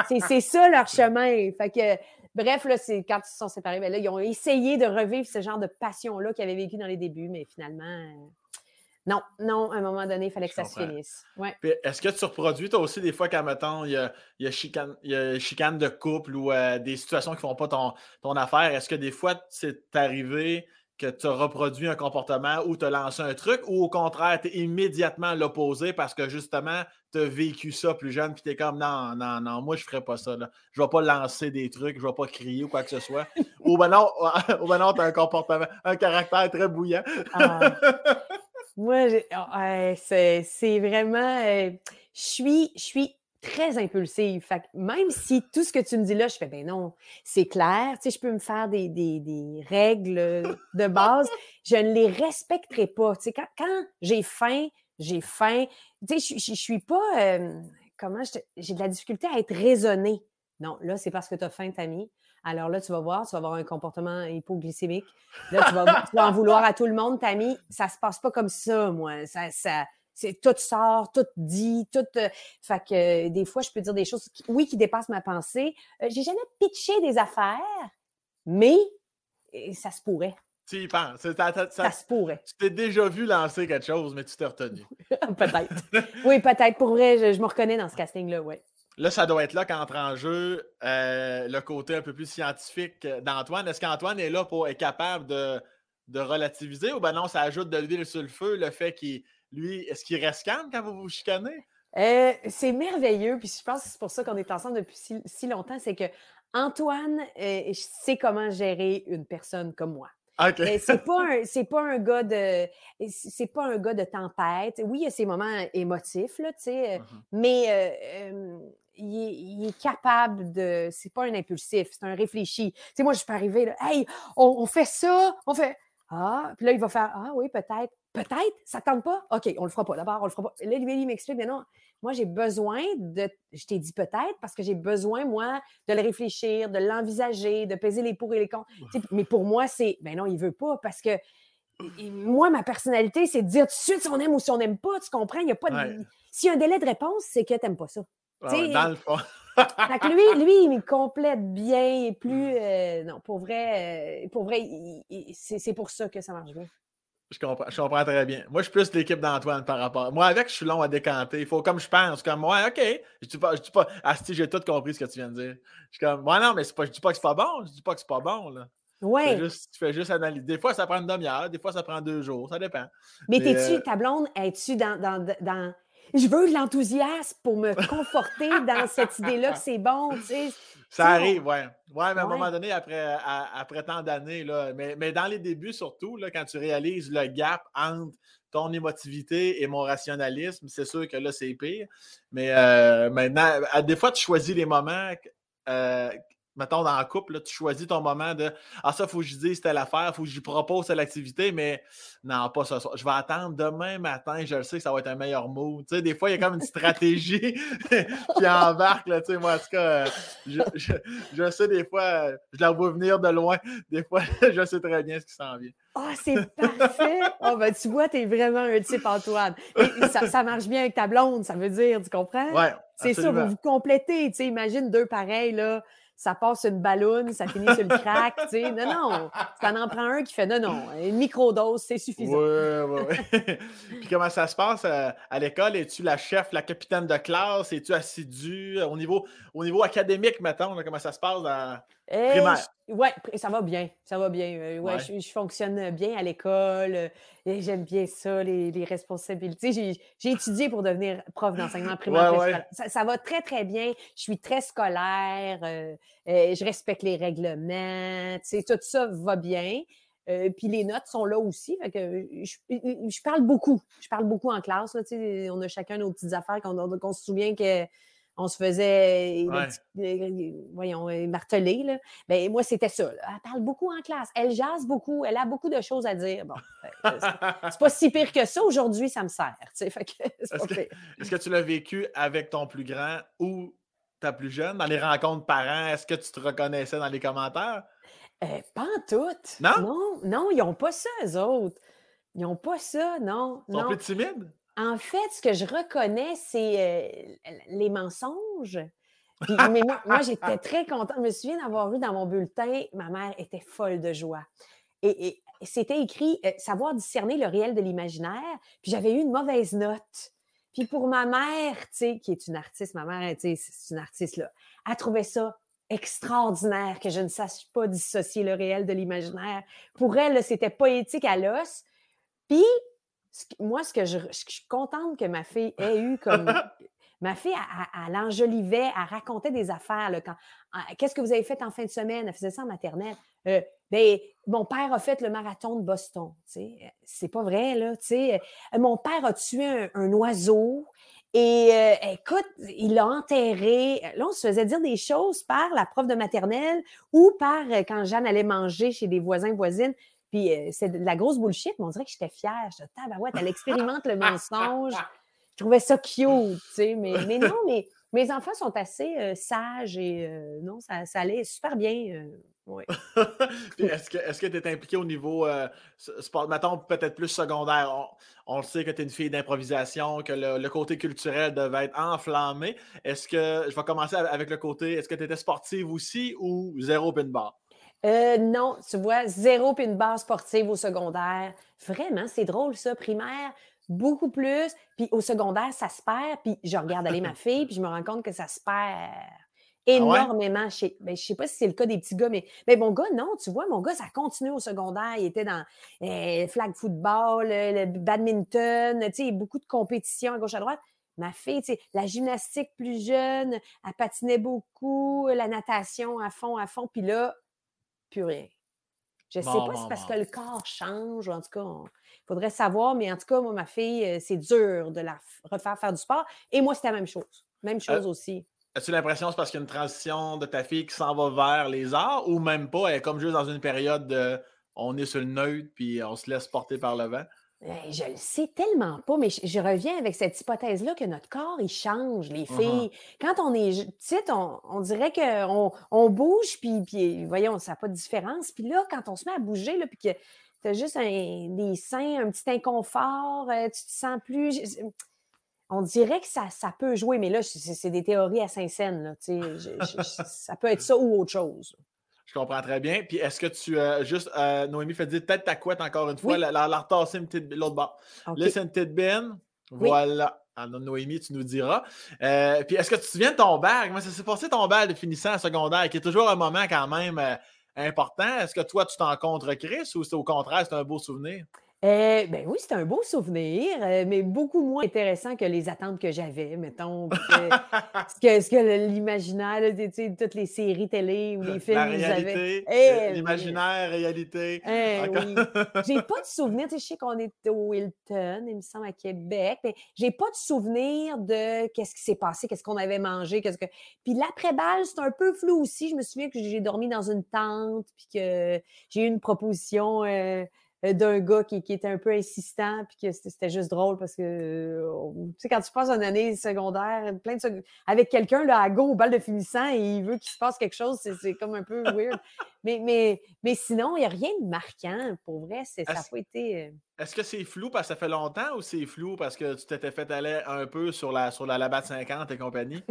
c'est ça leur chemin. Fait que Bref, là, c'est quand ils se sont séparés, ben là, ils ont essayé de revivre ce genre de passion-là qu'ils avaient vécu dans les débuts, mais finalement, euh, non, non, à un moment donné, il fallait que ça se finisse. Est-ce que tu reproduis, toi aussi, des fois, quand, mettons, il y a, il y a, chicane, il y a chicane, de couple ou euh, des situations qui ne font pas ton, ton affaire, est-ce que des fois, c'est arrivé que tu as reproduit un comportement ou tu as lancé un truc, ou au contraire, tu es immédiatement l'opposé parce que justement, tu as vécu ça plus jeune, puis tu es comme non, non, non, moi je ferais pas ça. Là. Je vais pas lancer des trucs, je vais pas crier ou quoi que ce soit. ou ben non, ben non tu as un comportement, un caractère très bouillant. Ah. Moi, oh, c'est vraiment. Euh, je suis, je suis très impulsive. Fait même si tout ce que tu me dis là, je fais, ben non, c'est clair, tu sais, je peux me faire des, des, des règles de base, je ne les respecterai pas. Tu sais, quand, quand j'ai faim, j'ai faim. Tu sais, je, ne suis pas, euh, comment, j'ai de la difficulté à être raisonnée. Non, là, c'est parce que tu as faim, Tammy. Alors là, tu vas voir, tu vas avoir un comportement hypoglycémique. Là, tu vas, en vouloir à tout le monde, Tammy. Ça se passe pas comme ça, moi. Ça, c'est tout sort, tout dit, tout. Euh, fait que euh, des fois, je peux dire des choses, qui, oui, qui dépassent ma pensée. Euh, j'ai jamais pitché des affaires, mais ça se pourrait. Tu y penses. Ça, se pourrait. Tu t'es déjà vu lancer quelque chose, mais tu t'es retenu. peut-être. oui, peut-être. Pour vrai, je, me reconnais dans ce casting-là, oui. Là, ça doit être là qu'entre en jeu le côté un peu plus scientifique d'Antoine. Est-ce qu'Antoine est là pour être capable de, de relativiser ou ben non, ça ajoute de l'huile sur le feu, le fait qu'il lui, est-ce qu'il reste calme quand vous vous chicanez? Euh, c'est merveilleux, puis je pense que c'est pour ça qu'on est ensemble depuis si, longtemps, c'est que Antoine euh, sait comment gérer une personne comme moi. Okay. Euh, c'est pas un c'est pas un gars de c'est pas un gars de tempête. Oui, il y a ses moments émotifs là, tu sais, mm-hmm. mais il est, capable de c'est pas un impulsif, c'est un réfléchi. Tu sais moi je peux arriver là, hey, on fait ça, on fait ah, puis là, il va faire Ah oui, peut-être. Peut-être, ça ne tente pas? OK, on le fera pas. D'abord, on le fera pas. Là, lui, il m'explique, mais non, moi, j'ai besoin de. Je t'ai dit peut-être parce que j'ai besoin, moi, de le réfléchir, de l'envisager, de peser les pour et les contre. mais pour moi, c'est. Ben non, il veut pas parce que moi, ma personnalité, c'est de dire tout de suite si on aime ou si on n'aime pas. Tu comprends? Il n'y a pas de. S'il y a un délai de réponse, c'est que tu n'aimes pas ça. dans le fond. fait que lui, lui, il me complète bien et plus. Euh, non, pour vrai, euh, pour vrai, c'est pour ça que ça marche bien. Je comprends, je comprends très bien. Moi, je suis plus l'équipe d'Antoine par rapport. Moi, avec, je suis long à décanter. Il faut comme je pense. Comme moi, OK. Je dis pas, je dis pas. Asti, j'ai tout compris ce que tu viens de dire. Je suis comme, moi, non, mais pas, je dis pas que c'est pas bon. Je dis pas que c'est pas bon, là. Ouais. Tu fais, juste, tu fais juste analyser. Des fois, ça prend une demi-heure. Des fois, ça prend deux jours. Ça dépend. Mais, t'es-tu, euh ta blonde, es-tu dans, dans, dans je veux de l'enthousiasme pour me conforter dans cette idée-là que c'est bon, tu sais. Ça arrive, oui. Ouais, mais à un moment donné, après, après tant d'années, là, mais, mais, dans les débuts surtout, là, quand tu réalises le gap entre ton émotivité et mon rationalisme, c'est sûr que là, c'est pire. Mais euh, maintenant, à, des fois, tu choisis les moments euh, mettons, dans la couple, là, tu choisis ton moment de Ah, ça, il faut que je dise telle affaire, il faut que je propose telle activité, mais non, pas ça. Je vais attendre demain matin, je le sais que ça va être un meilleur mot. Tu sais, des fois, il y a comme une stratégie qui embarque, là, tu sais, moi, en tout cas, je, je, sais des fois, je la vois venir de loin. Des fois, je sais très bien ce qui s'en vient. Ah, c'est parfait! oh, ben, tu vois, tu es vraiment un type Antoine. ça, ça, marche bien avec ta blonde, ça veut dire, tu comprends? Oui. C'est ça, vous vous complétez. Tu sais, imagine deux pareils, là ça passe une ballonne, ça finit sur le crack, tu sais. Non, non, ça en prend un qui fait non, non, une microdose, c'est suffisant. Oui, oui, oui. Puis comment ça se passe euh, à, l'école? Es-tu la chef, la capitaine de classe? Es-tu assidu au niveau, au niveau académique, mettons? comment ça se passe primaire? Oui, ça va bien. Ça va bien. Euh, ouais, Je, fonctionne bien à l'école. Euh, j'aime bien ça, les, responsabilités. J'ai étudié pour devenir prof d'enseignement primaire. Ça, va très, très bien. Je suis très scolaire. Euh, je respecte les règlements. Tout ça va bien. puis les notes sont là aussi. je, parle beaucoup. Je parle beaucoup en classe. Là, on a chacun nos petites affaires qu'on se souvient que on se faisait, Ouais. voyons, marteler. Là. Ben, moi, c'était ça. là. Elle parle beaucoup en classe. Elle jase beaucoup. Elle a beaucoup de choses à dire. Bon, que c'est- pas si pire que ça. Aujourd'hui, ça me sert. Est-ce que-. Est-ce que tu l'as vécu avec ton plus grand ou ta plus jeune? Dans les rencontres parents, est-ce que tu te reconnaissais dans les commentaires? Euh, pas en tout. Non? Non, non, ils n'ont pas ça, eux autres. Ils n'ont pas ça, non. Ils sont non. plus timides? En fait, ce que je reconnais, c'est euh, les mensonges. Puis- mais moi, moi, j'étais très contente. Je me souviens d'avoir vu dans mon bulletin, ma mère était folle de joie. Et, et c'était écrit euh, savoir discerner le réel de l'imaginaire. Puis j'avais eu une mauvaise note. Puis pour ma mère, tu sais, qui est une artiste, ma mère, tu sais, c'est une artiste, là, elle trouvait ça extraordinaire que je ne sache pas dissocier le réel de l'imaginaire. Pour elle, c'était poétique à l'os. Puis, moi, ce que je, je suis contente que ma fille ait eu comme. ma fille, elle, elle- enjolivait, elle racontait des affaires. là, quand, Qu'est-ce que vous avez fait en fin de semaine? Elle faisait ça en maternelle. Euh, ben, mon père a fait le marathon de Boston. tu sais. Euh, C'est pas vrai, là. Euh, Mon père a tué un, un oiseau. Et euh, écoute, il l'a enterré. Là, on se faisait dire des choses par la prof de maternelle ou par euh, quand Jeanne allait manger chez des voisins, voisines. Puis euh, c'est de la grosse bullshit, mais on dirait que j'étais fière. Je disais, tabarouette, elle expérimente le mensonge. Je trouvais ça cute, tu sais. Mais, mais non, mais mes enfants sont assez euh, sages et euh, non, ça, ça allait super bien. ouais. Est-ce que tu es impliqué au niveau euh, sport, mettons peut-être plus secondaire? On, on le sait que tu es une fille d'improvisation, que le, le côté culturel devait être enflammé. Est-ce que je vais commencer avec le côté, est-ce que tu étais sportive aussi ou zéro pin bar? Euh, non, tu vois, zéro puis une base sportive au secondaire. Vraiment, c'est drôle ça. Primaire, beaucoup plus. Puis au secondaire, ça se perd. Puis je regarde aller ma fille, puis je me rends compte que ça se perd énormément. Chez, ben, je sais pas si c'est le cas des petits gars, mais, mais mon gars, non, tu vois, mon gars, ça continue au secondaire. Il était dans euh, flag football, le, le badminton, tu sais, beaucoup de compétitions à gauche à droite. Ma fille, tu sais, la gymnastique plus jeune, elle patinait beaucoup, la natation à fond, à fond. Puis là, plus rien. Je ne sais Bon, pas si c'est parce bon. que le corps change, ou en tout cas, il faudrait savoir, mais en tout cas, moi, ma fille, euh, c'est dur de la refaire faire du sport. Et moi, c'était la même chose. Même chose aussi. As-tu l'impression que c'est parce qu'il y a une transition de ta fille qui s'en va vers les arts ou même pas? Elle est comme juste dans une période de on est sur le neutre puis on se laisse porter par le vent? Eh, Je le sais tellement pas, mais je, je reviens avec cette hypothèse-là que notre corps, il change, les Mhm. filles. Quand on est petite, on, on dirait qu'on on bouge, puis, puis voyons, ça n'a pas de différence. Puis là, quand on se met à bouger, là, puis que tu as juste un- des seins, un petit inconfort, euh, tu te sens plus. je- on dirait que ça, ça peut jouer, mais là, c'est des théories à Saint-Saëns. ça peut être ça ou autre chose. Je comprends très bien. Puis est-ce que tu euh, juste euh, Noémie fait dire peut-être ta couette encore une fois, Oui. la, la, la retasser l'autre bord. OK. Là, c'est une petite bine. Oui. Voilà. Alors, Noémie, tu nous diras. Euh, puis est-ce que tu te souviens de ton bal? Comment ça s'est passé ton bal de finissant en secondaire, qui est toujours un moment quand même important? Est-ce que toi, tu t'en contre Chris ou c'est au contraire, c'est un beau souvenir? Euh, ben oui, c'est un beau souvenir, euh, mais beaucoup moins intéressant que les attentes que j'avais, mettons. que- ce que, l'imaginaire, tu sais, toutes les séries télé ou les films La réalité, Eh, l'imaginaire, réalité. Eh oui. J'ai pas de souvenir, tu sais, je sais qu'on est au Hilton, il me semble, à Québec, mais j'ai pas de souvenir de qu'est-ce qui s'est passé, qu'est-ce qu'on avait mangé, qu'est-ce que. Puis l'après-balle, c'est un peu flou aussi. Je me souviens que j'ai dormi dans une tente, puis que j'ai eu une proposition euh, euh, d'un gars qui, qui était un peu insistant, puis que c'était juste drôle parce que, euh, tu sais, quand tu passes une année secondaire, plein de avec quelqu'un là, à go au bal de finissant et il veut qu'il se passe quelque chose, c'est c'est comme un peu weird. Mais, mais, mais sinon, il n'y a rien de marquant. Pour vrai, c'est- ça n'a pas été. Est-ce que c'est flou parce que ça fait longtemps ou c'est flou parce que tu t'étais fait aller un peu sur la, sur la Labatt 50 et compagnie?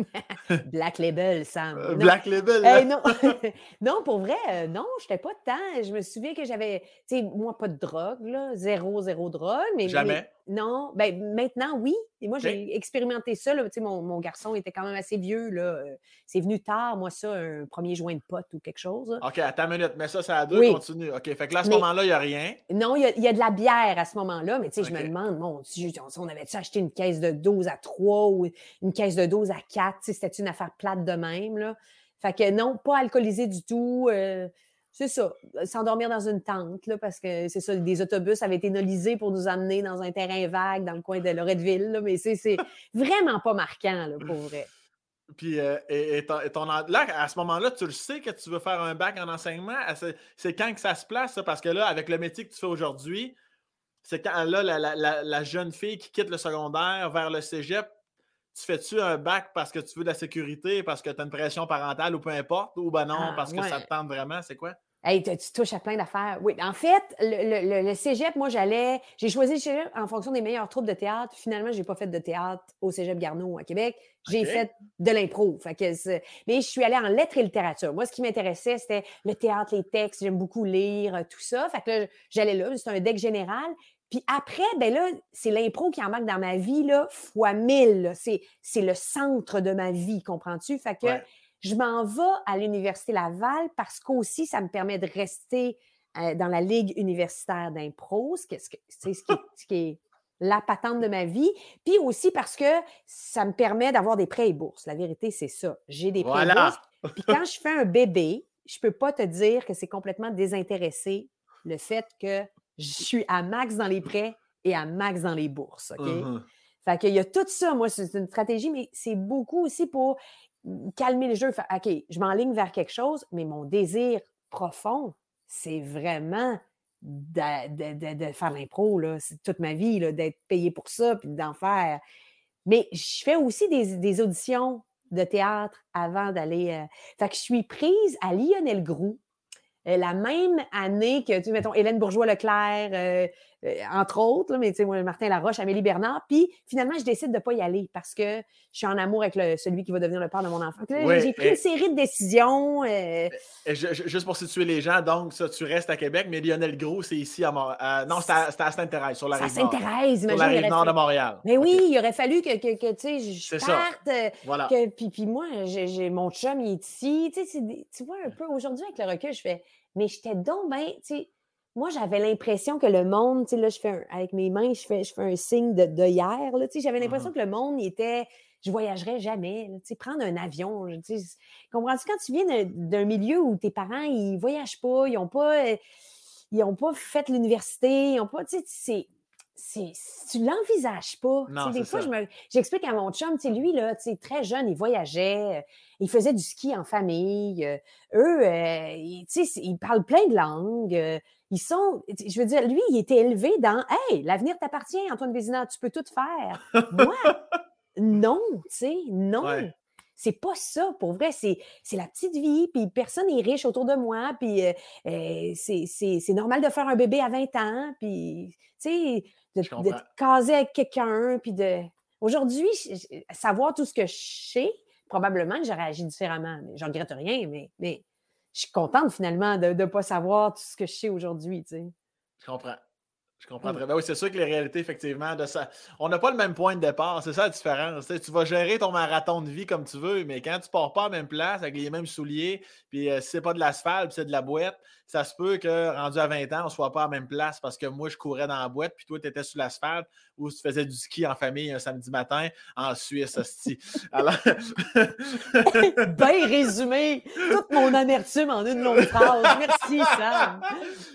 Black Label, Sam. Euh. Black Label, non. non, pour vrai, euh, non, je n'étais pas de temps. Je me souviens que j'avais, tu sais, moi, pas de drogue, là, zéro, zéro drogue. Mais, Jamais? Non, ben maintenant, oui. Et moi, j'ai expérimenté ça. Là, mon, mon garçon était quand même assez vieux. Là. euh, C'est venu tard, moi, ça, un premier joint de pote ou quelque chose. là. OK, attends une minute, mais ça, c'est à deux, Oui. continue. OK, fait que là, à ce Mais- moment-là, il n'y a rien. Non, il y, a, y a de la bière à ce moment-là, mais tu sais, je me demande, mon Dieu, on, avait-tu acheté une caisse de 12 à 3 ou une caisse de 12 à 4? Tu sais, C'était une affaire plate de même, là? Fait que non, pas alcoolisé du tout. euh, c'est ça, s'endormir dans une tente, là, parce que c'est ça, des autobus avaient été nolisés pour nous amener dans un terrain vague dans le coin de Loretteville, là, mais c'est vraiment pas marquant, là, pour vrai. Puis, euh, et, ton, là, à ce moment-là, tu le sais que tu veux faire un bac en enseignement? C'est quand que ça se place, Parce que là, avec le métier que tu fais aujourd'hui, c'est quand là, la, jeune fille qui quitte le secondaire vers le cégep, tu fais-tu un bac parce que tu veux de la sécurité, parce que tu as une pression parentale ou peu importe, ou ben non, ah, parce que ça te tente vraiment, c'est quoi? Hey, tu, touches à plein d'affaires. Oui, en fait, le, cégep, moi, j'allais. J'ai choisi le cégep en fonction des meilleures troupes de théâtre. Finalement, je n'ai pas fait de théâtre au cégep Garneau à Québec. J'ai fait de l'impro. Mais je suis allée en lettres et littérature. Moi, ce qui m'intéressait, c'était le théâtre, les textes. J'aime beaucoup lire, euh, tout ça. Fait que j'allais là. C'est un deck général. Puis après, ben là, c'est l'impro qui embarque dans ma vie, là, fois mille. C'est le centre de ma vie, comprends-tu? Fait que je m'en vais à l'Université Laval parce qu'aussi, ça me permet de rester euh, dans la Ligue universitaire d'impro, c'est ce, ce, qui est la patente de ma vie. Puis aussi parce que ça me permet d'avoir des prêts et bourses. La vérité, c'est ça. J'ai des prêts et bourses. Puis quand je fais un bébé, je ne peux pas te dire que c'est complètement désintéressé le fait que je suis à max dans les prêts et à max dans les bourses. OK? Uh-huh. Fait qu'il y a tout ça, moi, c'est une stratégie, mais c'est beaucoup aussi pour calmer le jeu. OK, je m'enligne vers quelque chose, mais mon désir profond, c'est vraiment de, faire l'impro, c'est toute ma vie, d'être payé pour ça, puis d'en faire. Mais je fais aussi des, auditions de théâtre avant d'aller. Euh, fait que je suis prise à Lionel Groux, euh, la même année que, tu mettons, Hélène Bourgeois-Leclerc, euh, entre autres, mais tu sais, moi, Martin Laroche, Amélie Bernard. Puis finalement, je décide de ne pas y aller parce que je suis en amour avec celui qui va devenir le père de mon enfant. j'ai pris une série de décisions. juste pour situer les gens, donc, ça, tu restes à Québec, mais Lionel Gros, c'est ici à Montréal. non, c'est à, Sainte-Thérèse, sur la rive nord. Sainte-Thérèse, Sur la rive nord de Montréal. Mais oui, il aurait fallu que, que, tu sais, je parte. Voilà. puis, puis moi, j'ai mon chum, il est ici. Tu, sais, tu vois, un peu, aujourd'hui, avec le recul, je fais mais j'étais donc bien, tu sais, moi, j'avais l'impression que le monde, tu sais, là, je fais avec mes mains, je fais, je fais un signe de, de hier, là, tu sais, j'avais l'impression mmh que le monde, il était, je voyagerais jamais, tu sais, prendre un avion, tu sais, comprends-tu, quand tu viens d'un milieu où tes parents, ils voyagent pas, ils n'ont pas, ils ont pas fait l'université, ils ont pas, tu sais, c'est tu l'envisages pas. Non, des fois, j'explique à mon chum, lui, là, très jeune, il voyageait, euh, il faisait du ski en famille. Euh, eux, euh, ils, ils, parlent plein de langues. Ils sont, je veux dire, lui, il était élevé dans Hey, l'avenir t'appartient, Antoine Vézina, tu peux tout faire. Moi, non, tu sais, non. C'est pas ça, pour vrai. C'est la petite vie, puis personne n'est riche autour de moi, puis c'est normal de faire un bébé à 20 ans, puis, tu sais, de, caser avec quelqu'un, puis de... Aujourd'hui, savoir tout ce que je sais, probablement que j'aurais agi différemment. Mais je regrette rien, mais, mais je suis contente finalement de ne pas savoir tout ce que je sais aujourd'hui, tu sais. Je comprends. Je comprends très bien. Oui, c'est sûr que les réalités, effectivement, de ça. On n'a pas le même point de départ. C'est ça la différence. tu vas gérer ton marathon de vie comme tu veux, mais quand tu pars pas à la même place avec les mêmes souliers, puis euh, si c'est pas de l'asphalte, c'est de la boîte, ça se peut que rendu à 20 ans, on soit pas à la même place parce que moi, je courais dans la boîte, puis toi, tu étais sur l'asphalte ou tu faisais du ski en famille un samedi matin en Suisse, hostie. Alors. Bien résumé. Toute mon amertume en une longue phrase. Merci, Sam.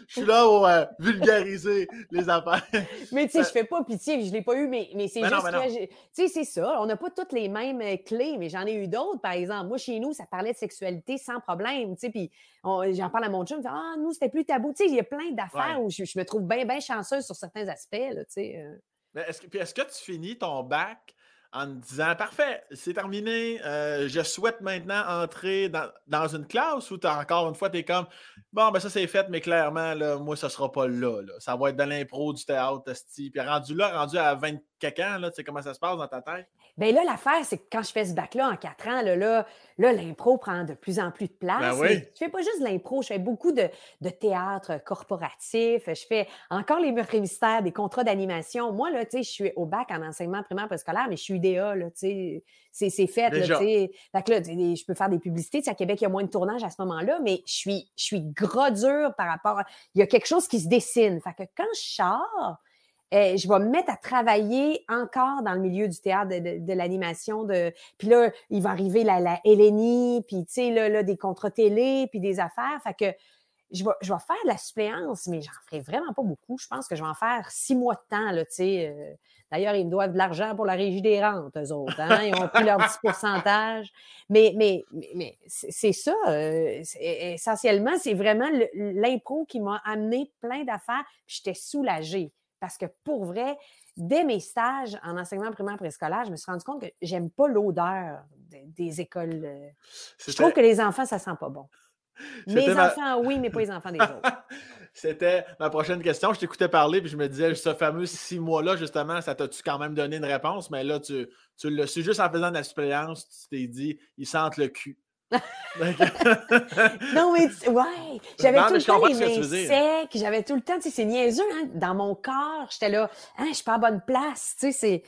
Je suis là pour euh, vulgariser les affaires. Mais tu sais, je fais pas pitié, je l'ai pas eu, mais, mais c'est juste que. Tu sais, c'est ça. On n'a pas toutes les mêmes euh, clés, mais j'en ai eu d'autres, par exemple. Moi, chez nous, ça parlait de sexualité sans problème. Tu sais, puis j'en parle à mon chum, Ah, nous, c'était plus tabou. Tu sais, il y a plein d'affaires où je, me trouve bien, bien chanceuse sur certains aspects, là, tu sais. Euh. Est-ce que, est que tu finis ton bac en te disant Parfait, c'est terminé, euh, je souhaite maintenant entrer dans, une classe ou as encore une fois, tu es comme Bon, ben ça c'est fait, mais clairement, là, moi, ça sera pas là, Ça va être de l'impro, du théâtre, Puis rendu là, rendu à 20 ans, là, tu sais comment ça se passe dans ta tête? Bien là, l'affaire, c'est que quand je fais ce bac-là en quatre ans, là, là, l'impro prend de plus en plus de place. Ben oui. Je fais pas juste de l'impro, je fais beaucoup de, théâtre corporatif. Je fais encore les meurtres et mystères, des contrats d'animation. Moi, là, tu sais, je suis au bac en enseignement primaire préscolaire, mais je suis UDA, là, tu sais. C'est fait, là, tu sais. Fait que là, je peux faire des publicités. à Québec, il y a moins de tournage à ce moment-là, mais je suis, je suis gros dur par rapport à... Il y a quelque chose qui se dessine. Fait que quand je sors, eh, je vais me mettre à travailler encore dans le milieu du théâtre, de, l'animation. De... Puis là, il va arriver la, la puis tu sais, là, là, des contrats télé, puis des affaires. Fait que je vais, je vais faire de la suppléance, mais j'en ferai vraiment pas beaucoup. Je pense que je vais en faire six mois de temps, là, tu sais. euh. D'ailleurs, ils me doivent de l'argent pour la régie des rentes, eux autres. Hein? Ils ont pris leur 10 Mais, mais, mais, mais c'est ça. euh, essentiellement, c'est vraiment l'impro qui m'a amené plein d'affaires. J'étais soulagée. Parce que pour vrai, dès mes stages en enseignement primaire préscolaire, je me suis rendu compte que j'aime pas l'odeur de- des écoles. euh. Je trouve que les enfants, ça sent pas bon. Mes ma- enfants, oui, mais pas les enfants des autres. C'était ma prochaine question. Je t'écoutais parler, puis je me disais, ce fameux six mois-là, justement, ça t'a-tu quand même donné une réponse? Mais là, tu, tu l'as su juste en faisant de la suppléance, tu t'es dit, ils sentent le cul. Non, mais tu- ouais, j'avais tout le temps les mains secs, j'avais tout le temps, tu sais, c'est niaiseux, hein, dans mon corps, j'étais là, hein, je suis pas à bonne place, tu sais, c'est,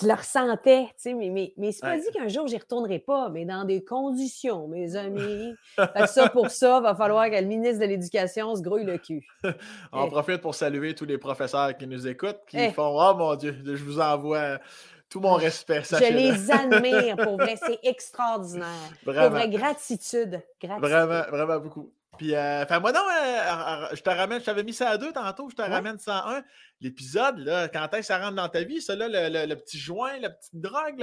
je le ressentais, tu sais, mais, mais, mais c'est pas Ouais. dit qu'un jour j'y retournerai pas, mais dans des conditions, mes amis. Fait que ça, pour ça, va falloir que le ministre de l'Éducation se grouille le cul. On Eh. profite pour saluer tous les professeurs qui nous écoutent, qui Eh. font Oh mon Dieu, je vous envoie tout mon respect. Je les admire, pour vrai, c'est extraordinaire. Pour Vraiment. vrai, gratitude. gratitude. Vraiment, vraiment beaucoup. Puis, euh, moi, non, euh, je te ramène, je t'avais mis ça à deux tantôt, je te ramène 101. L'épisode, là, quand est-ce que ça rentre dans ta vie, ça, là, le, le- le petit joint, la petite drogue,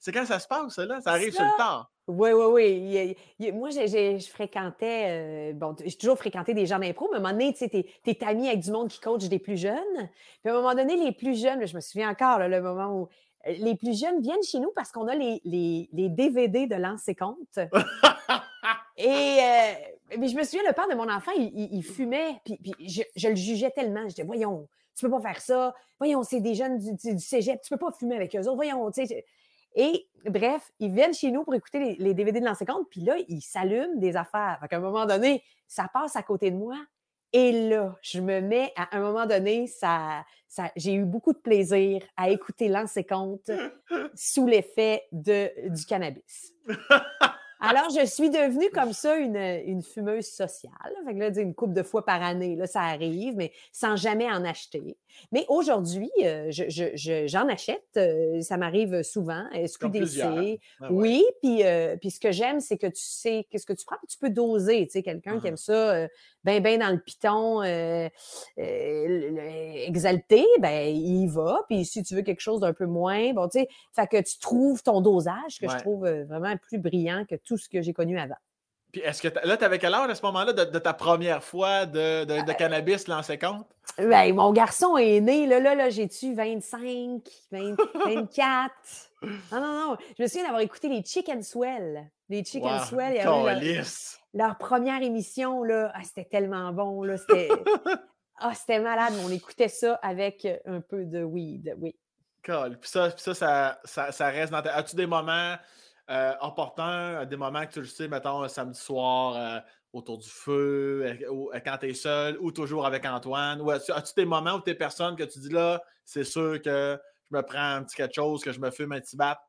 c'est quand ça se passe, ça, là? Ça arrive Ça, sur le tard. Oui, oui, oui. Il il moi, je fréquentais, euh, bon, j'ai toujours fréquenté des gens d'impro, mais à un moment donné, tu sais, t'es, t'es ami avec du monde qui coach des plus jeunes. Puis à un moment donné, les plus jeunes, je me souviens encore, là, le moment où les plus jeunes viennent chez nous parce qu'on a les, les, les DVD de Lancer Compte. Et euh, mais je me souviens, le père de mon enfant, il, il- il fumait, puis, puis je, je le jugeais tellement. Je disais, voyons, tu peux pas faire ça. Voyons, c'est des jeunes du, du- du cégep, tu peux pas fumer avec eux autres. Voyons, tu sais. Et bref, ils viennent chez nous pour écouter les, les DVD de l'ancien compte, puis là, ils s'allument des affaires. Fait qu'à un moment donné, ça passe à côté de moi. Et là, je me mets, à un moment donné, ça, ça, j'ai eu beaucoup de plaisir à écouter compte sous l'effet de, du cannabis. Alors, je suis devenue comme ça une, une fumeuse sociale. Fait que là, une couple de fois par année, là, ça arrive, mais sans jamais en acheter. Mais aujourd'hui, euh, je- je- je- j'en achète. euh, ça m'arrive souvent. Plusieurs. SQDC. Ah ouais. Oui, puis, euh, puis ce que j'aime, c'est que tu sais qu'est-ce que tu prends, tu peux doser. Tu sais, quelqu'un qui Mhm. aime ça, euh, ben, ben dans le piton euh, euh, exalté, ben, il y va. Puis si tu veux quelque chose d'un peu moins, bon, tu sais, fait que tu trouves ton dosage, que Ouais. je trouve euh, vraiment plus brillant que tout ce que j'ai connu avant. Puis, est-ce que là, tu avais quel âge à ce moment-là de, de ta première fois de, de, de Euh, cannabis lancé compte? Ben, mon garçon est né, là, là, là, j'ai-tu 25, 20, 24? Non, non, non. Je me souviens d'avoir écouté les Chicken Swell. Les Chicken Wow, Swell, il y avait leur, première émission, là. Ah, c'était tellement bon, là. C'était. Ah, c'était malade, mais on écoutait ça avec un peu de weed, oui. Cool. Puis ça, puis ça, ça, ça, ça reste dans ta... As-tu des moments euh, opportuns, des moments que tu le sais, mettons, un samedi soir euh, autour du feu, euh, ou, euh, quand tu es seul, ou toujours avec Antoine? Ou as-tu, as-tu des moments où tu es personne que tu dis là, c'est sûr que je me prends un petit quelque chose, que je me fume un petit bat?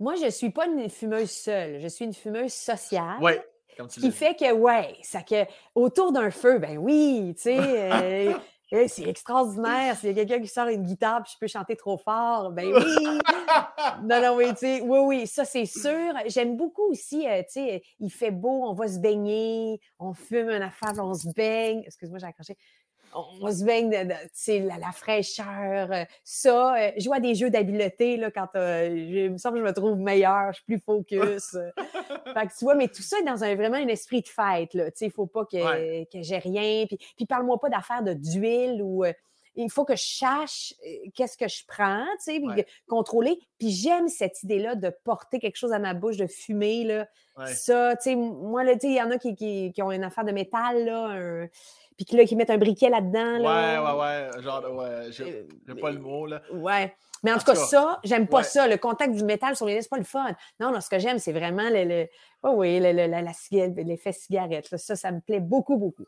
Moi, je suis pas une fumeuse seule. Je suis une fumeuse sociale. Oui, comme tu qui fait que, ouais, ça que autour d'un feu, ben oui, tu sais, euh, c'est extraordinaire. S'il y a quelqu'un qui sort une guitare puis je peux chanter trop fort, ben oui. Non, non, oui, tu sais, oui, oui, ça c'est sûr. J'aime beaucoup aussi, euh, tu sais, il fait beau, on va se baigner, on fume une affaire, on se baigne. Excuse-moi, j'ai accroché. On, on se baigne, de, la, la fraîcheur, euh, ça. euh, jouer à des jeux d'habileté, là, quand euh, je- il me semble que je me trouve meilleure, je suis plus focus. Fait que tu vois, mais tout ça est dans un, vraiment un esprit de fête, là. Tu sais, il faut pas que, Ouais. que j'ai rien. Puis, puis parle-moi pas d'affaires de d'huile ou... il faut que je sache qu'est-ce que je prends, tu sais, Ouais. contrôler. Puis j'aime cette idée-là de porter quelque chose à ma bouche, de fumer, là. Ouais. Ça, tu sais, moi, tu sais, il y en a qui, qui, qui ont une affaire de métal, là, un- puis là, qui mettent un briquet là-dedans, Ouais, là. ouais, ouais. Genre, de- ouais, j'ai, Euh, j'ai pas le mot, là. Ouais. Mais en, En tout cas, ça, j'aime pas ouais. ça. Le contact du métal sur les lèvres, c'est pas le fun. Non, non, ce que j'aime, c'est vraiment le, le- ouais, oui, le- le- la, la ciga- l'effet cigarette. là. Ça, ça me plaît beaucoup, beaucoup.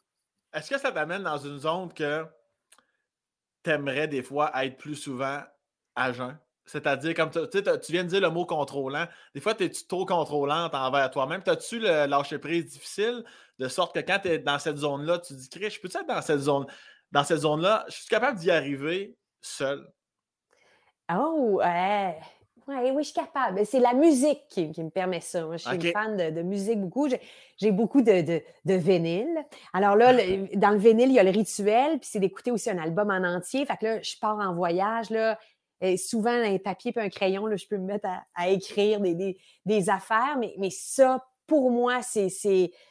Est-ce que ça t'amène dans une zone que t'aimerais des fois être plus souvent à jeun? C'est-à-dire, comme tu tu tu viens de dire le mot contrôlant. Des fois, es-tu trop contrôlante envers toi-même? T'as-tu le lâcher prise difficile de sorte que quand tu es dans cette zone-là, tu te dis, Chris, je peux-tu être dans cette zone dans cette zone-là? Je suis capable d'y arriver seul. Oh, ouais. Ouais, oui, je suis capable. C'est la musique qui, me permet ça. Moi, je suis une fan de, musique beaucoup. J'ai beaucoup de, de, vinyle. Alors là, dans le vinyle, il y a le rituel, puis c'est d'écouter aussi un album en entier. Fait que là, je pars en voyage, là, et souvent, un papier et un crayon, là, je peux me mettre à, écrire des, des, affaires, mais, mais ça, pour moi, c'est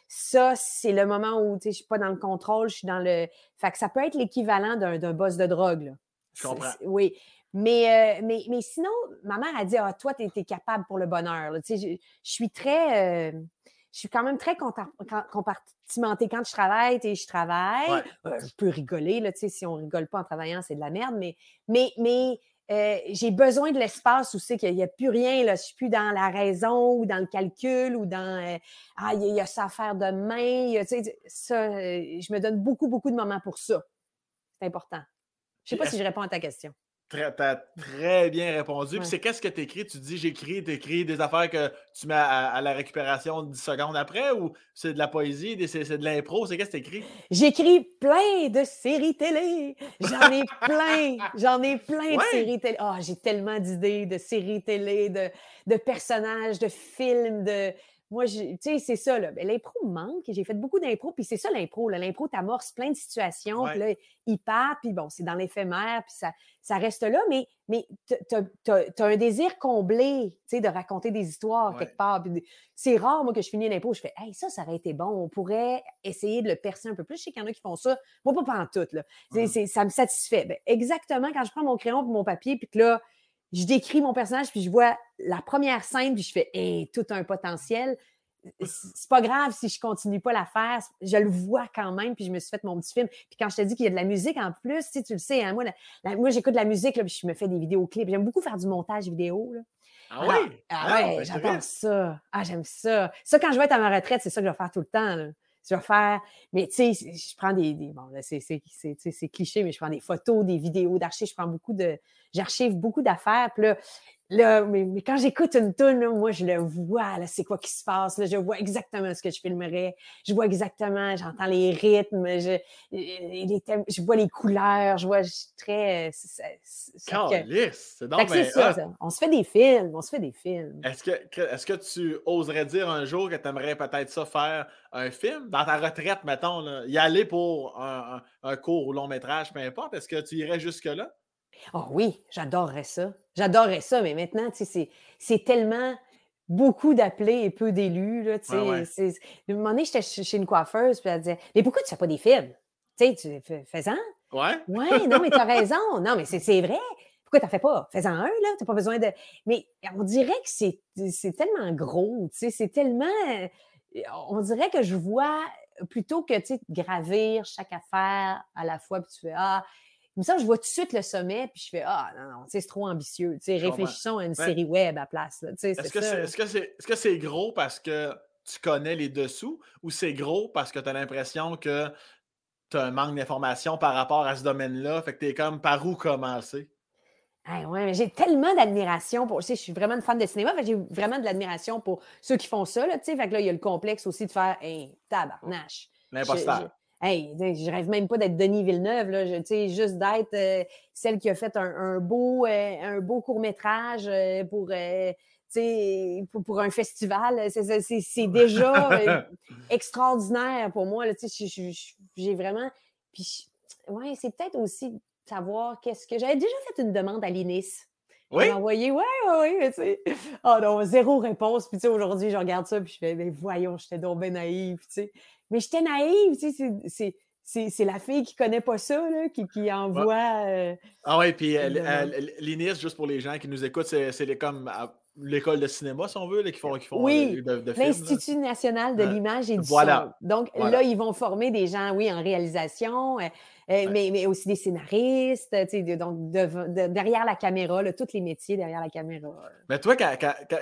ça, c'est le moment où je ne suis pas dans le contrôle, je suis dans le. Fait que ça peut être l'équivalent d'un boss de drogue. Là. Je comprends. Oui. Mais, euh, mais, mais sinon, ma mère a dit Ah, toi, tu es, capable pour le bonheur. Je, je, suis très. Euh, je suis quand même très compartimentée. Quand je travaille, je travaille. Euh, je peux rigoler. Là, si on ne rigole pas en travaillant, c'est de la merde. Mais, mais, mais j'ai besoin de l'espace où c'est qu'il n'y a, plus rien. Là. Je suis plus dans la raison ou dans le calcul ou dans Ah, il y, a ça à faire demain. ça, je me donne beaucoup, beaucoup de moments pour ça. C'est important. Je ne sais pas si je réponds à ta question. Très, as très bien répondu. Puis c'est qu'est-ce que tu écris? Tu dis j'écris, tu écris des affaires que tu mets à, la récupération 10 secondes après ou c'est de la poésie, c'est de l'impro? C'est qu'est-ce que tu écris? J'écris plein de séries télé. J'en ai plein. J'en ai plein de séries télé. Oh, j'ai tellement d'idées de séries télé, de, de personnages, de films, de moi, tu sais, c'est ça, là. Ben, l'impro manque. J'ai fait beaucoup d'impro, puis c'est ça l'impro. L'impro, t'amorces plein de situations, puis là, il part, puis bon, c'est dans l'éphémère, puis ça, ça reste là, mais, mais tu as, un désir comblé, tu sais, de raconter des histoires quelque part. C'est rare, moi, que je finis l'impro, je fais, hey, ça, ça aurait été bon. On pourrait essayer de le percer un peu plus. Je sais qu'il y en a qui font ça. Moi, pas en tout, là. Mmh. Ça me satisfait. Ben, exactement, quand je prends mon crayon et mon papier, puis que là, je décris mon personnage, puis je vois la première scène, puis je fais hey, tout un potentiel. C'est pas grave si je continue pas la faire, je le vois quand même, puis je me suis fait mon petit film. Puis quand je te dis qu'il y a de la musique en plus, tu, tu le sais, hein, moi, moi j'écoute de la musique, là, puis je me fais des vidéoclips. J'aime beaucoup faire du montage vidéo. Là. Ah, oui? Ah, ah ouais, ben, j'adore ça. Ah, j'aime ça. Ça, quand je vais être à ma retraite, c'est ça que je vais faire tout le temps. Là je vais faire. Mais tu sais, je prends des. bon, là, c'est cliché, mais je prends des photos, des vidéos d'archives. Je prends beaucoup de. J'archive beaucoup d'affaires. Puis là, Là, mais, quand j'écoute une tune, moi, je le vois, là, c'est quoi qui se passe. Là, je vois exactement ce que je filmerais. Je vois exactement, j'entends les rythmes, je, les je vois les couleurs, je vois, je suis très. C'est c'est donc ça, On se fait des films, on se fait des films. Est-ce que, est-ce que tu oserais dire un jour que tu aimerais peut-être ça faire un film? Dans ta retraite, mettons, là, y aller pour un, un, un court ou long métrage, peu importe. Est-ce que tu irais jusque-là? Oh oui, j'adorerais ça. J'adorerais ça, mais maintenant, tu sais, c'est tellement beaucoup d'appelés et peu d'élus. Là, tu sais, À un moment donné, j'étais chez une coiffeuse, puis elle disait Mais pourquoi tu fais pas des films? Tu sais, fais-en. Ouais. Ouais, non, mais tu as raison. Non, mais c'est vrai. Pourquoi tu n'en fais pas? Fais-en un, là. Tu n'as pas besoin de. Mais on dirait que c'est tellement gros. Tu sais, c'est tellement. On dirait que je vois plutôt que tu sais, gravir chaque affaire à la fois, puis tu fais Ah, comme ça, je vois tout de suite le sommet, puis je fais Ah, non, non, c'est trop ambitieux. réfléchissons à une série web à place. Est-ce que c'est gros parce que tu connais les dessous ou c'est gros parce que tu as l'impression que tu as un manque d'informations par rapport à ce domaine-là? Fait que tu es comme par où commencer? ouais, j'ai tellement d'admiration pour. Sais, je suis vraiment une fan de cinéma, j'ai vraiment de l'admiration pour ceux qui font ça. Là, fait que là, il y a le complexe aussi de faire Hey, tabarnache. L'imposteur. Hey, je rêve même pas d'être Denis Villeneuve, là, je, juste d'être euh, celle qui a fait un, beau, euh, un beau court-métrage euh, pour, pour, pour, un festival. C'est déjà extraordinaire pour moi. J'ai vraiment. Puis, ouais, c'est peut-être aussi savoir qu'est-ce que. J'avais déjà fait une demande à l'INIS. Oui? envoyé, ouais, ouais, ouais, mais tu sais. Oh non, zéro réponse. Puis, tu sais, aujourd'hui, je regarde ça, puis je fais, mais voyons, j'étais donc bien naïve, tu sais. Mais j'étais naïve, tu sais, c'est la fille qui connaît pas ça, là, qui, qui envoie. Euh, ah oui, puis euh, l'INIS, juste pour les gens qui nous écoutent, c'est comme l'école de cinéma, si on veut, là, qui font, qui font oui, euh, l'Institut national de l'image et du voilà. son. Donc là, ils vont former des gens, oui, en réalisation, mais, mais, aussi des scénaristes, donc derrière la caméra, là, tous les métiers derrière la caméra. Mais toi, quand,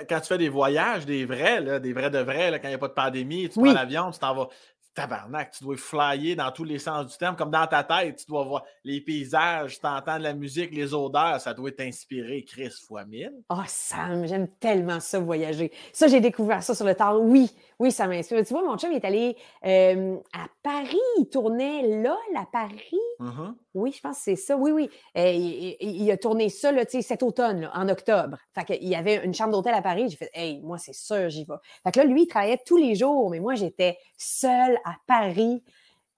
quand, tu fais des voyages, des vrais, là, des vrais de vrais, là, quand il n'y a pas de pandémie, tu prends l'avion, tu t'en vas tabarnak, tu dois flyer dans tous les sens du terme, comme dans ta tête, tu dois voir les paysages, tu entends la musique, les odeurs, ça doit t'inspirer, Chris, fois mille. Oh, Sam, j'aime tellement ça, voyager. Ça, j'ai découvert ça sur le tard. Oui, oui, ça m'inspire. Tu vois, mon chum est allé euh, à Paris, il tournait là, à Paris. Mm-hmm. Oui, je pense que c'est ça. Oui, oui. Euh, il, a tourné ça là, cet automne, en octobre. Fait qu'il y avait une chambre d'hôtel à Paris. J'ai fait, hey, moi, c'est sûr, j'y vais. Fait que là, lui, il travaillait tous les jours, mais moi, j'étais seule à Paris.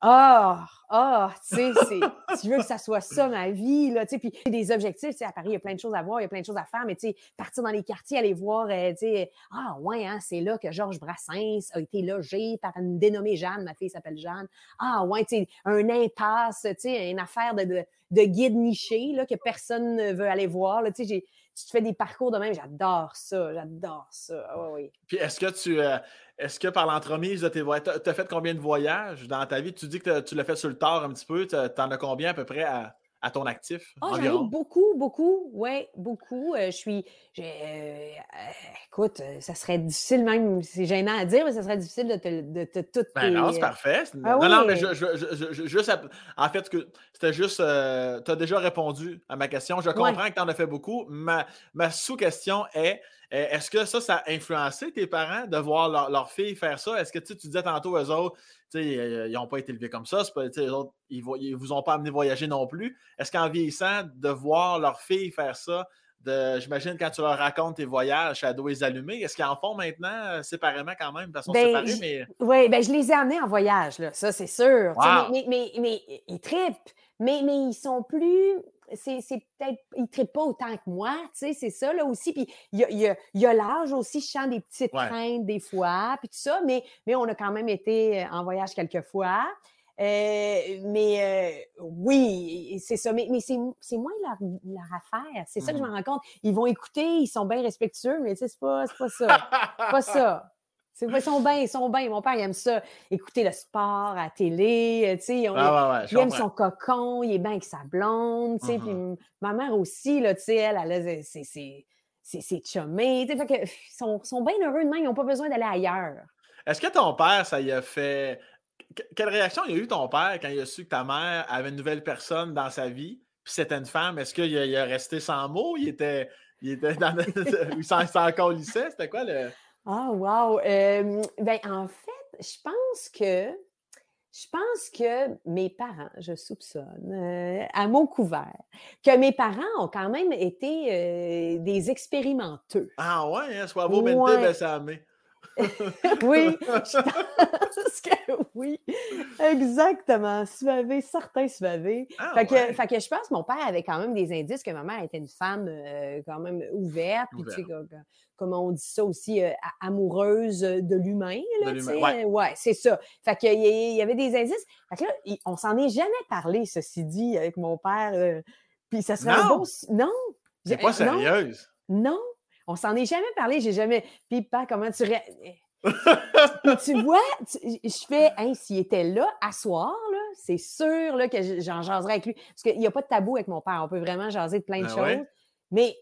Ah, oh, tu sais, tu veux que ça soit ça ma vie, là, tu sais, puis des objectifs, tu sais, à Paris, il y a plein de choses à voir, il y a plein de choses à faire, mais tu sais, partir dans les quartiers, aller voir, euh, tu sais, ah, ouais, hein, c'est là que Georges Brassens a été logé par une dénommée Jeanne, ma fille s'appelle Jeanne. Ah, ouais, tu sais, un impasse, tu sais, une affaire de, de guide niché, là, que personne ne veut aller voir, là, tu sais, tu te fais des parcours de même, j'adore ça, j'adore ça, oui. Puis est-ce que tu, euh, est-ce que par l'entremise de tes voyages, tu as fait combien de voyages dans ta vie? Tu dis que tu l'as fait sur le tard un petit peu. Tu en as combien à peu près à, ton actif? Oh, beaucoup, beaucoup. Oui, beaucoup. Euh, je suis. Euh, euh, écoute, ça serait difficile même, c'est gênant à dire, mais ça serait difficile de te, de te tout. Ben non, c'est parfait. Ah non, non, mais je, je, juste. En fait, c'était juste. tu as déjà répondu à ma question. Je comprends que tu en as fait beaucoup. Ma, ma sous-question est est-ce que ça, ça a influencé tes parents de voir leur, leur fille faire ça? Est-ce que tu disais tantôt, eux autres, ils n'ont pas été élevés comme ça, pas, autres, ils ne vous ont pas amené voyager non plus. Est-ce qu'en vieillissant, de voir leur fille faire ça, j'imagine quand tu leur racontes tes voyages, à dos les allumés, est-ce qu'ils en font maintenant euh, séparément quand même, de façon ben, séparée? Mais... Oui, ben, je les ai amenés en voyage, là, ça c'est sûr. Mais, mais, mais, ils trippent, mais, mais ils sont plus c'est peut-être, il ne pas autant que moi, tu sais, c'est ça, là, aussi. Puis il y a, y a, l'âge aussi, je chante des petites craintes des fois, puis tout ça, mais, mais on a quand même été euh, en voyage quelques fois. Euh, mais euh, oui, c'est ça. Mais, mais c'est moins leur, leur affaire. C'est ça que je me mmh. rends compte. Ils vont écouter, ils sont bien respectueux, mais c'est pas, pas ça. pas ça. Ils sont bien, ils sont bien. Mon père, il aime ça, écouter le sport à la télé. Euh, tu sais, ah, il aime son cocon, il est bien avec sa blonde. Tu sais, puis mm-hmm. ma mère aussi, là, tu sais, elle, elle, c'est c'est chumé. Fait que, ils sont, sont bien heureux de même, ils n'ont pas besoin d'aller ailleurs. Est-ce que ton père, ça y a fait. Quelle réaction il a eu ton père quand il a su que ta mère avait une nouvelle personne dans sa vie, puis c'était une femme? Est-ce qu'il a, resté sans mots? Il était, il était dans. il s'en? C'était quoi le. Ah, wow! ben, en fait, je pense que je pense que mes parents, je soupçonne, euh, à mon couvert, que mes parents ont quand même été euh, des expérimenteux. Ah ouais, hein? soit beau ouais. ça oui, je pense que oui. Exactement. Suavé, certain suavé. Ah, fait, que, fait, que, je pense que mon père avait quand même des indices que ma mère était une femme euh, quand même ouverte. Puis, tu sais, comme, on dit ça aussi, euh, amoureuse de l'humain. Ouais, ouais c'est ça. Fait qu'il y, y avait des indices. Fait que là, on s'en est jamais parlé, ceci dit, avec mon père. Euh, puis ça serait un bon. Non! C'est pas sérieuse. non. On s'en est jamais parlé, j'ai jamais. Puis, pas comment tu. tu vois, je fais, hein, s'il était là, à soir, là, c'est sûr là, que j'en jaserais avec lui. Parce qu'il n'y a pas de tabou avec mon père. On peut vraiment jaser de plein de ben choses. Mais,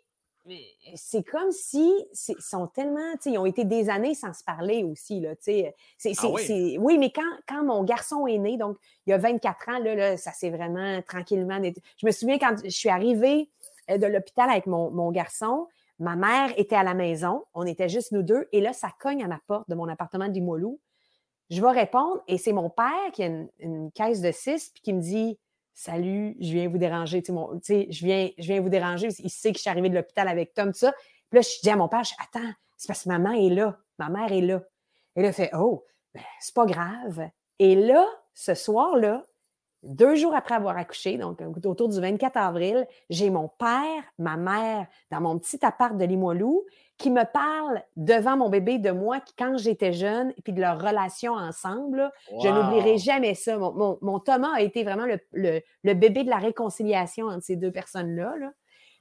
c'est comme si ils sont tellement, ils ont été des années sans se parler aussi. Là, c'est, ah oui? oui? mais quand, quand mon garçon est né, donc il y a 24 ans, là, là ça s'est vraiment tranquillement. Je me souviens quand je suis arrivée euh, de l'hôpital avec mon, mon garçon, Ma mère était à la maison, on était juste nous deux, et là, ça cogne à ma porte de mon appartement de Limoilou. Je vais répondre, et c'est mon père qui a une, caisse de six, puis qui me dit Salut, je viens vous déranger. Tu sais, je, viens, je viens vous déranger. Il sait que je suis arrivée de l'hôpital avec Tom, tout ça. Puis là, je dis à mon père Attends, c'est parce que maman est là. Ma mère est là. Et là, fait Oh, ben, c'est pas grave. Et là, ce soir-là, deux jours après avoir accouché, donc autour du 24 avril, j'ai mon père, ma mère dans mon petit appart de Limoilou qui me parle devant mon bébé de moi quand j'étais jeune et puis de leur relation ensemble. Je n'oublierai jamais ça. Mon, Thomas a été vraiment le, bébé de la réconciliation entre ces deux personnes-là.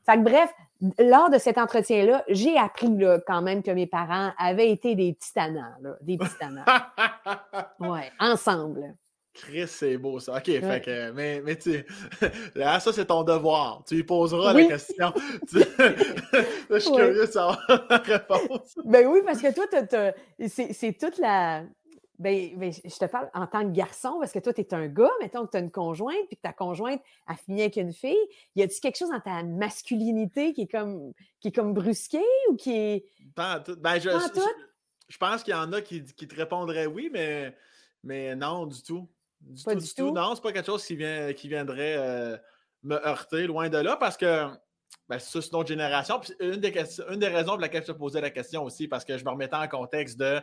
Fait que bref, lors de cet entretien-là, j'ai appris quand même que mes parents avaient été des petits tannants, des petits tannants. ouais, ensemble. Chris, c'est beau ça. OK, fait que, mais, mais tu là, ça, c'est ton devoir. Tu lui poseras la question. je suis curieux de savoir la réponse. Ben oui, parce que toi, c'est toute la. Ben, ben, je te parle en tant que garçon, parce que toi, tu es un gars, mettons que tu as une conjointe, puis que ta conjointe a fini avec une fille. Y a-tu quelque chose dans ta masculinité qui est comme, qui est comme brusqué ou qui est. Pas tout. Ben, je, je, pense qu'il y en a qui, qui, te répondraient oui, mais, mais non, du tout. Du pas tout, du, tout. Non, c'est pas quelque chose qui, vient, qui viendrait euh, me heurter, loin de là, parce que ben, c'est une autre génération. une, des une des raisons pour laquelle je te posais la question aussi, parce que je me remettais en contexte de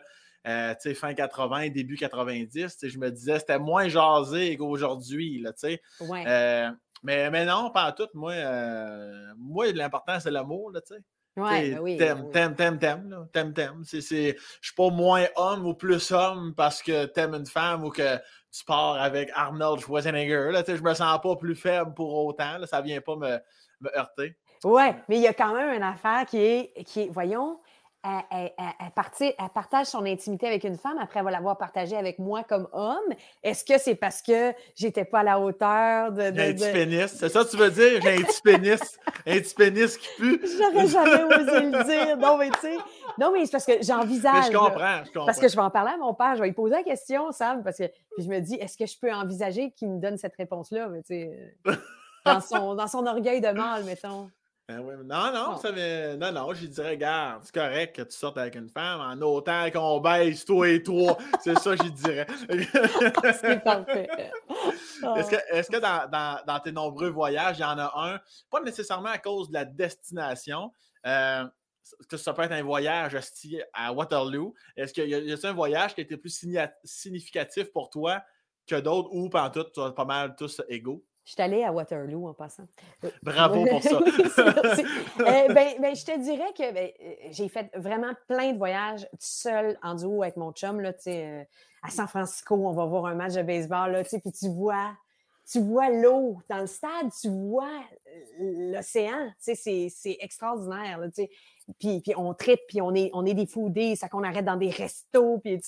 euh, fin 80, début 90. Je me disais c'était moins jasé qu'aujourd'hui. Ouais. Euh, mais, mais non, pas tout. Moi, moi l'important, c'est l'amour. Ouais, ben oui, t'aimes, ben t'aimes, t'aimes, t'aimes, t'aimes, Je ne suis pas moins homme ou plus homme parce que t'aimes une femme ou que pars avec Arnold Schwarzenegger. Là, je me sens pas plus faible pour autant. Là, ça vient pas me, me heurter. Oui, mais il y a quand même une affaire qui est, qui est voyons, elle, partage son intimité avec une femme, après avoir l'avoir partagée avec moi comme homme. Est-ce que c'est parce que j'étais pas à la hauteur de. J'ai un petit pénis, c'est ça que tu veux dire? J'ai un petit pénis, un petit pénis qui pue. J'aurais jamais osé le dire. Non, mais tu sais, non, mais c'est parce que j'envisage. Je comprends, je comprends. Parce que je vais en parler à mon père, je vais lui poser la question, Sam, parce que puis je me dis, est-ce que je peux envisager qu'il me donne cette réponse-là? Mais tu sais, dans son, dans son orgueil de mâle, mettons? Ben non, non, ça non, non, je dirais, regarde, c'est correct que tu sortes avec une femme en autant qu'on baisse toi et toi. c'est ça, je dirais. c'est parfait. Est-ce que, est que dans, dans, dans, tes nombreux voyages, il y en a un, pas nécessairement à cause de la destination, euh, que ça peut être un voyage à Waterloo. Est-ce qu'il y a, y a un voyage qui a été plus significatif pour toi que d'autres ou, pendant tout, tu as pas mal tous égaux? Je suis allée à Waterloo en passant. Euh, Bravo pour ça. Euh, ben, ben, je te dirais que ben, euh, j'ai fait vraiment plein de voyages seul en duo avec mon chum. Là, à San Francisco, on va voir un match de baseball. Là, puis tu vois, tu vois l'eau dans le stade, tu vois l'océan. C'est extraordinaire. Là, puis, puis on tripe, puis on est, on est des foodés, ça qu'on arrête dans des restos, puis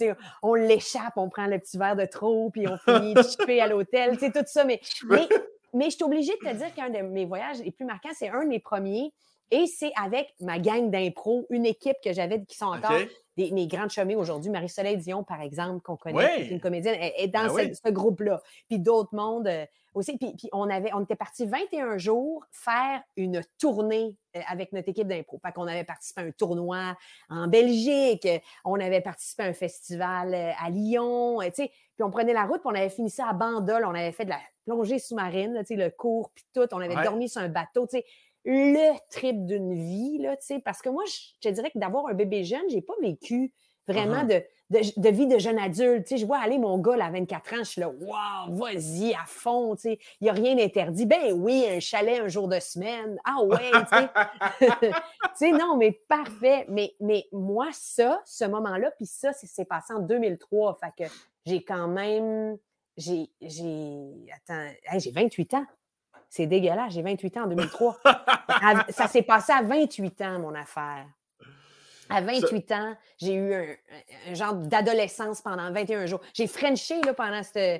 on l'échappe, on prend le petit verre de trop, puis on finit de chipper à l'hôtel, tu sais, tout ça. Mais, mais, mais je suis obligée de te dire qu'un de mes voyages les plus marquants, c'est un des premiers, et c'est avec ma gang d'impro, une équipe que j'avais qui sont encore des, mes grandes chemins aujourd'hui. Marie-Soleil Dion, par exemple, qu'on connaît, qui est une comédienne, est dans ben ce, groupe-là. Puis d'autres mondes euh, aussi. Puis, puis, on, avait, on était parti 21 jours faire une tournée euh, avec notre équipe d'impro. Fait qu'on avait participé à un tournoi en Belgique, on avait participé à un festival euh, à Lyon, tu sais. Puis on prenait la route, puis on avait fini ça à Bandol, on avait fait de la plongée sous-marine, le cours, puis tout. On avait dormi sur un bateau, tu sais le trip d'une vie, là, tu sais, parce que moi, je te dirais que d'avoir un bébé jeune, j'ai pas vécu vraiment uh-huh. de, de, vie de jeune adulte. Tu sais, je vois aller mon gars, là, à 24 ans, je suis là, waouh, vas-y, à fond, tu sais, il n'y a rien d'interdit. Ben oui, un chalet un jour de semaine. Ah ouais, tu sais. tu sais, non, mais parfait. Mais, mais moi, ça, ce moment-là, puis ça, c'est passé en 2003. Fait que j'ai quand même, j'ai, j'ai, attends, j'ai 28 ans. C'est dégueulasse, j'ai 28 ans en 2003. ça s'est passé à 28 ans, mon affaire. À 28 ans, j'ai eu un, genre d'adolescence pendant 21 jours. J'ai frenché là, pendant ce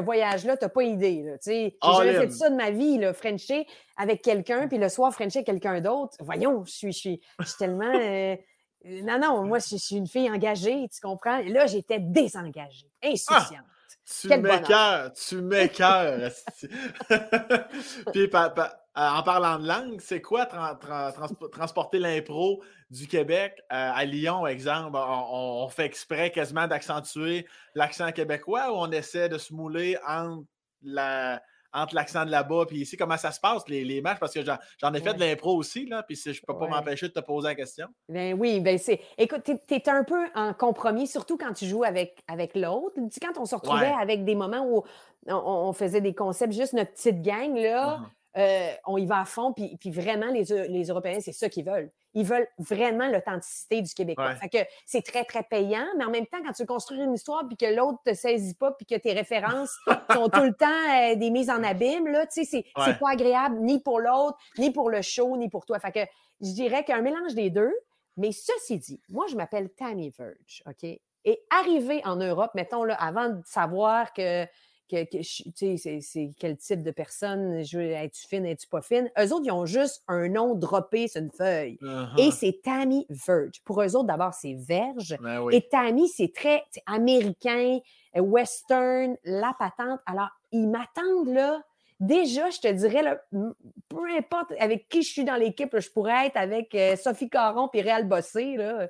voyage-là, tu n'as pas idée. J'ai jamais fait ça de ma vie, là, frencher avec quelqu'un, puis le soir, frencher avec quelqu'un d'autre. Voyons, je suis, je suis, tellement. Euh, non, non, moi, je, suis une fille engagée, tu comprends? là, j'étais désengagée, ah! insouciante. Tu m'écœures, tu m'écœures. Puis en parlant de langue, c'est quoi transporter l'impro du Québec? Euh, à Lyon, exemple? On, on fait exprès quasiment d'accentuer l'accent québécois ou on essaie de se mouler entre la, entre l'accent de là-bas puis ici, comment ça se passe, les, les matchs? Parce que j'en ai fait de l'impro aussi, là, puis je ne peux pas m'empêcher de te poser la question. Ben oui, ben c'est. Écoute, tu es, un peu en compromis, surtout quand tu joues avec, avec l'autre. Quand on se retrouvait avec des moments où on, faisait des concepts, juste notre petite gang, là. Uh-huh. Euh, on y va à fond, puis, puis vraiment, les, les Européens, c'est ça qu'ils veulent. Ils veulent vraiment l'authenticité du Québécois. Fait que c'est très, très payant, mais en même temps, quand tu construis une histoire, puis que l'autre ne te saisit pas, puis que tes références sont tout le temps euh, des mises en abîme, là, tu sais, c'est pas agréable ni pour l'autre, ni pour le show, ni pour toi. Fait que je dirais qu'un mélange des deux, mais ceci dit, moi, je m'appelle Tammy Verge, OK? Et arriver en Europe, mettons, là, avant de savoir que que, que tu sais, c'est quel type de personne, es-tu fine, es-tu pas fine? Eux autres, ils ont juste un nom droppé sur une feuille. Et Uh-huh. c'est Tammy Verge. Pour eux autres, d'abord, c'est Verge. Ben oui. Et Tammy, c'est très américain, western, la patente. Alors, ils m'attendent là. Déjà, je te dirais, là, peu importe avec qui je suis dans l'équipe, je pourrais être avec euh, Sophie Caron et Réal Bossé. Là.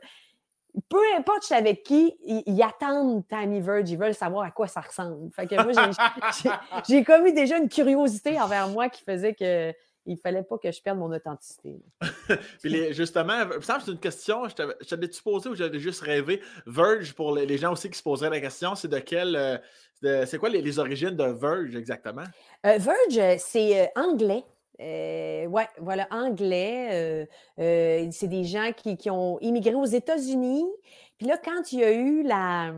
Peu importe avec qui, ils, ils attendent Tammy Verge, ils veulent savoir à quoi ça ressemble. Fait que moi, j'ai- comme eu déjà une curiosité envers moi qui faisait que il fallait pas que je perde mon authenticité. Puis les- justement, c'est une question, je t'avais- je t'avais-tu posé ou j'avais juste rêvé? Verge, pour les, les gens aussi qui se poseraient la question, c'est de quel. euh, c'est quoi les, les origines de Verge exactement? Euh, Verge, euh, c'est euh, anglais. Euh, ouais, voilà, anglais. euh, euh, c'est des gens qui, qui ont immigré aux États-Unis. Puis là, quand il y a eu la,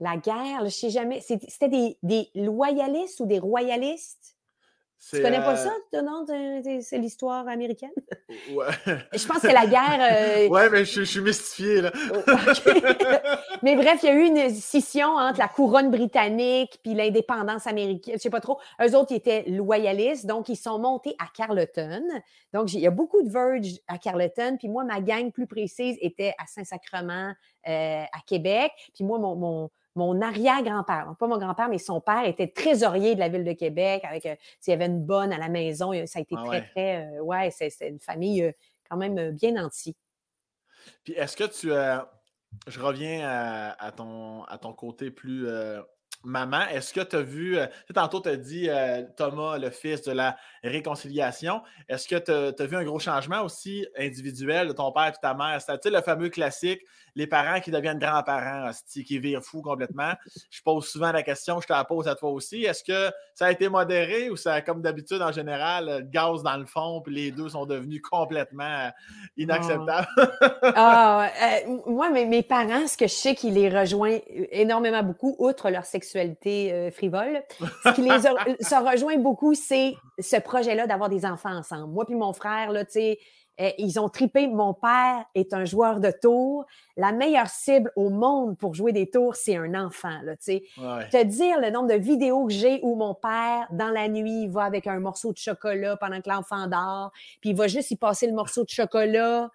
la guerre, là, je sais jamais, c'était des, des loyalistes ou des royalistes? Tu connais pas euh, ça, non? C'est l'histoire américaine? Ouais. Je pense que la guerre. euh, ouais, mais je, je suis mystifié, là. Oh. Mais bref, il y a eu une scission entre la couronne britannique puis l'indépendance américaine. Je sais pas trop. Eux autres, ils étaient loyalistes, donc ils sont montés à Carleton. Donc, il y a beaucoup de Verge à Carleton. Puis moi, ma gang plus précise était à Saint-Sacrement, euh, à Québec. Puis moi, mon, mon, mon arrière-grand-père, pas mon grand-père, mais son père était trésorier de la ville de Québec. Avec, euh, s'il y avait une bonne à la maison, ça a été Ah très, ouais. très. euh, ouais, c'est c'est une famille euh, quand même euh, bien nantie. Puis est-ce que tu. je reviens à, à ton, à ton côté plus maman. Est-ce que tu as vu. euh, tantôt, tu as dit euh, Thomas, le fils de la réconciliation. Est-ce que tu as, vu un gros changement aussi individuel de ton père et de ta mère? C'est-à-dire le fameux classique, les parents qui deviennent grands-parents, qui virent fou complètement. Je pose souvent la question, je te la pose à toi aussi. Est-ce que ça a été modéré ou ça, comme d'habitude, en général, gaz dans le fond, puis les deux sont devenus complètement euh, inacceptables? Ah, euh, moi, mes, mes parents, ce que je sais qui les rejoint énormément beaucoup, outre leur sexualité euh, frivole, ce qui les a, ça rejoint beaucoup, c'est ce projet-là d'avoir des enfants ensemble. Moi puis mon frère, là, tu sais, euh, ils ont tripé. Mon père est un joueur de tours. La meilleure cible au monde pour jouer des tours, c'est un enfant, là. Ouais. Te dire le nombre de vidéos que j'ai où mon père, dans la nuit, il va avec un morceau de chocolat pendant que l'enfant dort, puis il va juste y passer le morceau de chocolat.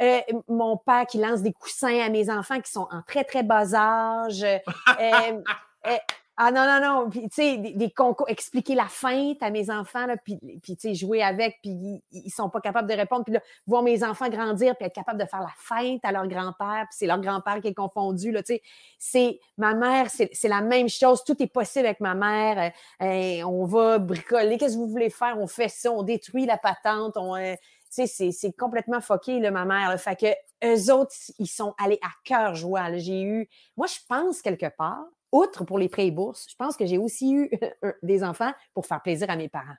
Euh, mon père qui lance des coussins à mes enfants qui sont en très, très bas âge. Euh, euh, ah non, non, non. Puis, tu sais, des, concours, expliquer la feinte à mes enfants, là, puis, puis tu sais, jouer avec, puis ils, ils sont pas capables de répondre. Puis là, voir mes enfants grandir, puis être capables de faire la feinte à leur grand-père, puis c'est leur grand-père qui est confondu, là, tu sais. C'est, ma mère, c'est la même chose. Tout est possible avec ma mère. Euh, on va bricoler. Qu'est-ce que vous voulez faire? On fait ça, on détruit la patente, euh, tu sais, c'est- complètement là, ma mère. Fait que eux autres, ils sont allés à cœur joie. J'ai eu, moi, je pense quelque part, outre pour les prêts et bourses, je pense que j'ai aussi eu des enfants pour faire plaisir à mes parents.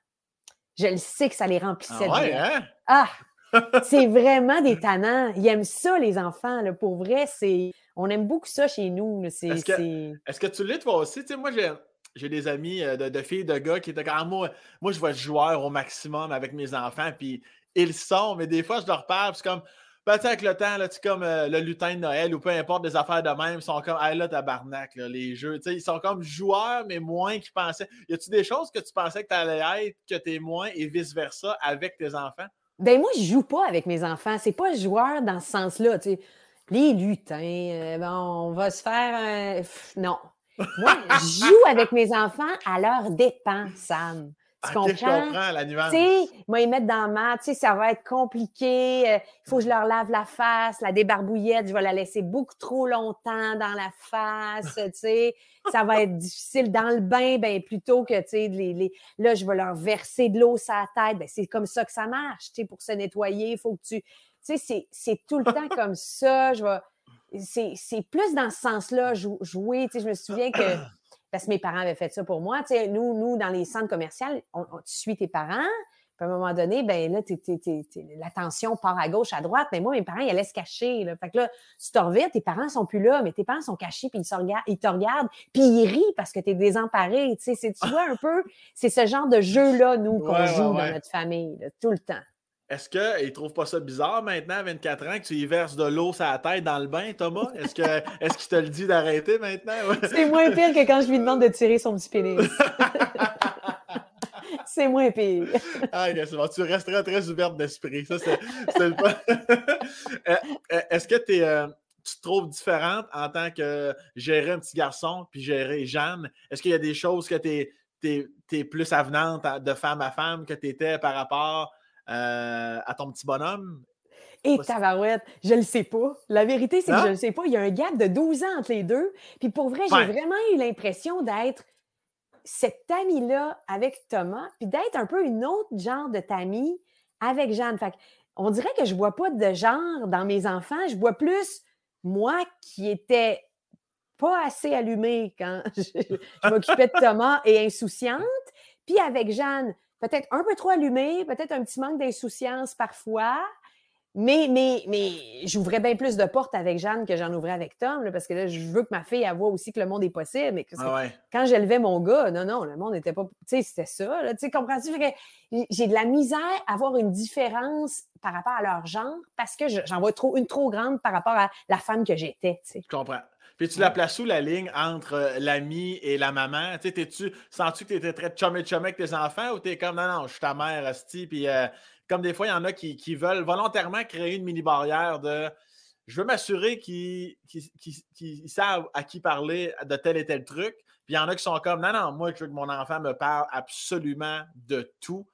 Je le sais que ça les remplissait Ah ouais, hein? Ah! c'est vraiment des tannants. Ils aiment ça, les enfants. Là. Pour vrai, c'est. On aime beaucoup ça chez nous. Est-ce que- tu l'es toi aussi? Moi, j'ai, j'ai des amis euh, de, de filles, de gars qui étaient comme Ah, moi, moi, je vais joueur au maximum avec mes enfants, puis ils sont, mais des fois, je leur parle, puis c'est comme, sais, avec le temps, là, tu comme euh, le lutin de Noël ou peu importe, des affaires de même, ils sont comme, ah là, tabarnak, là, les jeux, tu sais, ils sont comme joueurs, mais moins qu'ils pensaient. Y a-tu des choses que tu pensais que tu allais être, que tu es moins, et vice-versa avec tes enfants? Ben moi, je joue pas avec mes enfants. C'est pas joueur dans ce sens-là. Les lutins, euh, on va se faire un. Non. Moi, je joue avec mes enfants à leur dépens, Sam. Tu Ok, je comprends? comprends la nuance. Tu sais, moi, ils mettent dans mat, tu sais, ça va être compliqué. euh, Il faut que je leur lave la face, la débarbouillette, je vais la laisser beaucoup trop longtemps dans la face, tu sais. Ça va être difficile dans le bain, ben plutôt que, tu sais, les, les- là, je vais leur verser de l'eau sur la tête. Ben, c'est comme ça que ça marche, tu sais, pour se nettoyer, il faut que tu... Tu sais, c'est- c'est tout le temps comme ça. Je vais... C'est c'est plus dans ce sens-là, jou- jouer. Tu sais, je me souviens que parce que mes parents avaient fait ça pour moi. Tu sais, nous, nous, dans les centres commerciaux, on, on- tu suis tes parents. Puis à un moment donné, ben là, l'attention part à gauche, à droite. Mais moi, mes parents, ils allaient se cacher. Là. Fait que là, tu te reviens, tes parents sont plus là, mais tes parents sont cachés, puis ils, regardent, ils te regardent, puis ils rient parce que tu es désemparé. Tu sais, c'est- tu vois un peu, c'est ce genre de jeu-là, nous, qu'on Ouais, ouais, joue ouais. dans notre famille, là, tout le temps. Est-ce qu'il ne trouve pas ça bizarre maintenant, à 24 ans, que tu y verses de l'eau sur la tête dans le bain, Thomas? Est-ce qu'il est te le dit d'arrêter maintenant? C'est moins pire que quand je lui demande de tirer son petit pénis. c'est moins pire. ah, bon. Tu resteras très ouverte d'esprit. Ça, c'est euh, euh, Est-ce que euh, tu te trouves différente en tant que gérer un petit garçon puis gérer Jeanne? Est-ce qu'il y a des choses que tu es, plus avenante de femme à femme que tu étais par rapport euh, à ton petit bonhomme? Et tabarouette, je le sais pas. La vérité, c'est que je ne le sais pas. Il y a un gap de 12 ans entre les deux. Puis pour vrai, j'ai vraiment eu l'impression d'être cette amie-là avec Thomas, puis d'être un peu une autre genre de tamie avec Jeanne. Fait on dirait que je ne vois pas de genre dans mes enfants. Je vois plus moi qui étais pas assez allumée quand je m'occupais de Thomas et insouciante. Puis avec Jeanne, peut-être un peu trop allumée, peut-être un petit manque d'insouciance parfois. Mais, mais, mais j'ouvrais bien plus de portes avec Jeanne que j'en ouvrais avec Tom, parce que là, je veux que ma fille voit aussi que le monde est possible. Mais ah quand j'élevais mon gars, non, non, le monde n'était pas. Tu sais, c'était ça. Tu comprends-tu? J'ai de la misère à avoir une différence par rapport à leur genre parce que j'en vois trop, une trop grande par rapport à la femme que j'étais. Je comprends. Puis tu la places où la ligne entre euh, l'ami et la maman? Tu sais, tu sens-tu que tu étais très chumé chumé avec tes enfants ou tu es comme non, non, je suis ta mère, Asti, puis euh, comme des fois, il y en a qui, veulent volontairement créer une mini-barrière de je veux m'assurer qu'ils savent à qui parler de tel et tel truc. Puis il y en a qui sont comme non, non, moi, je veux que mon enfant me parle absolument de tout.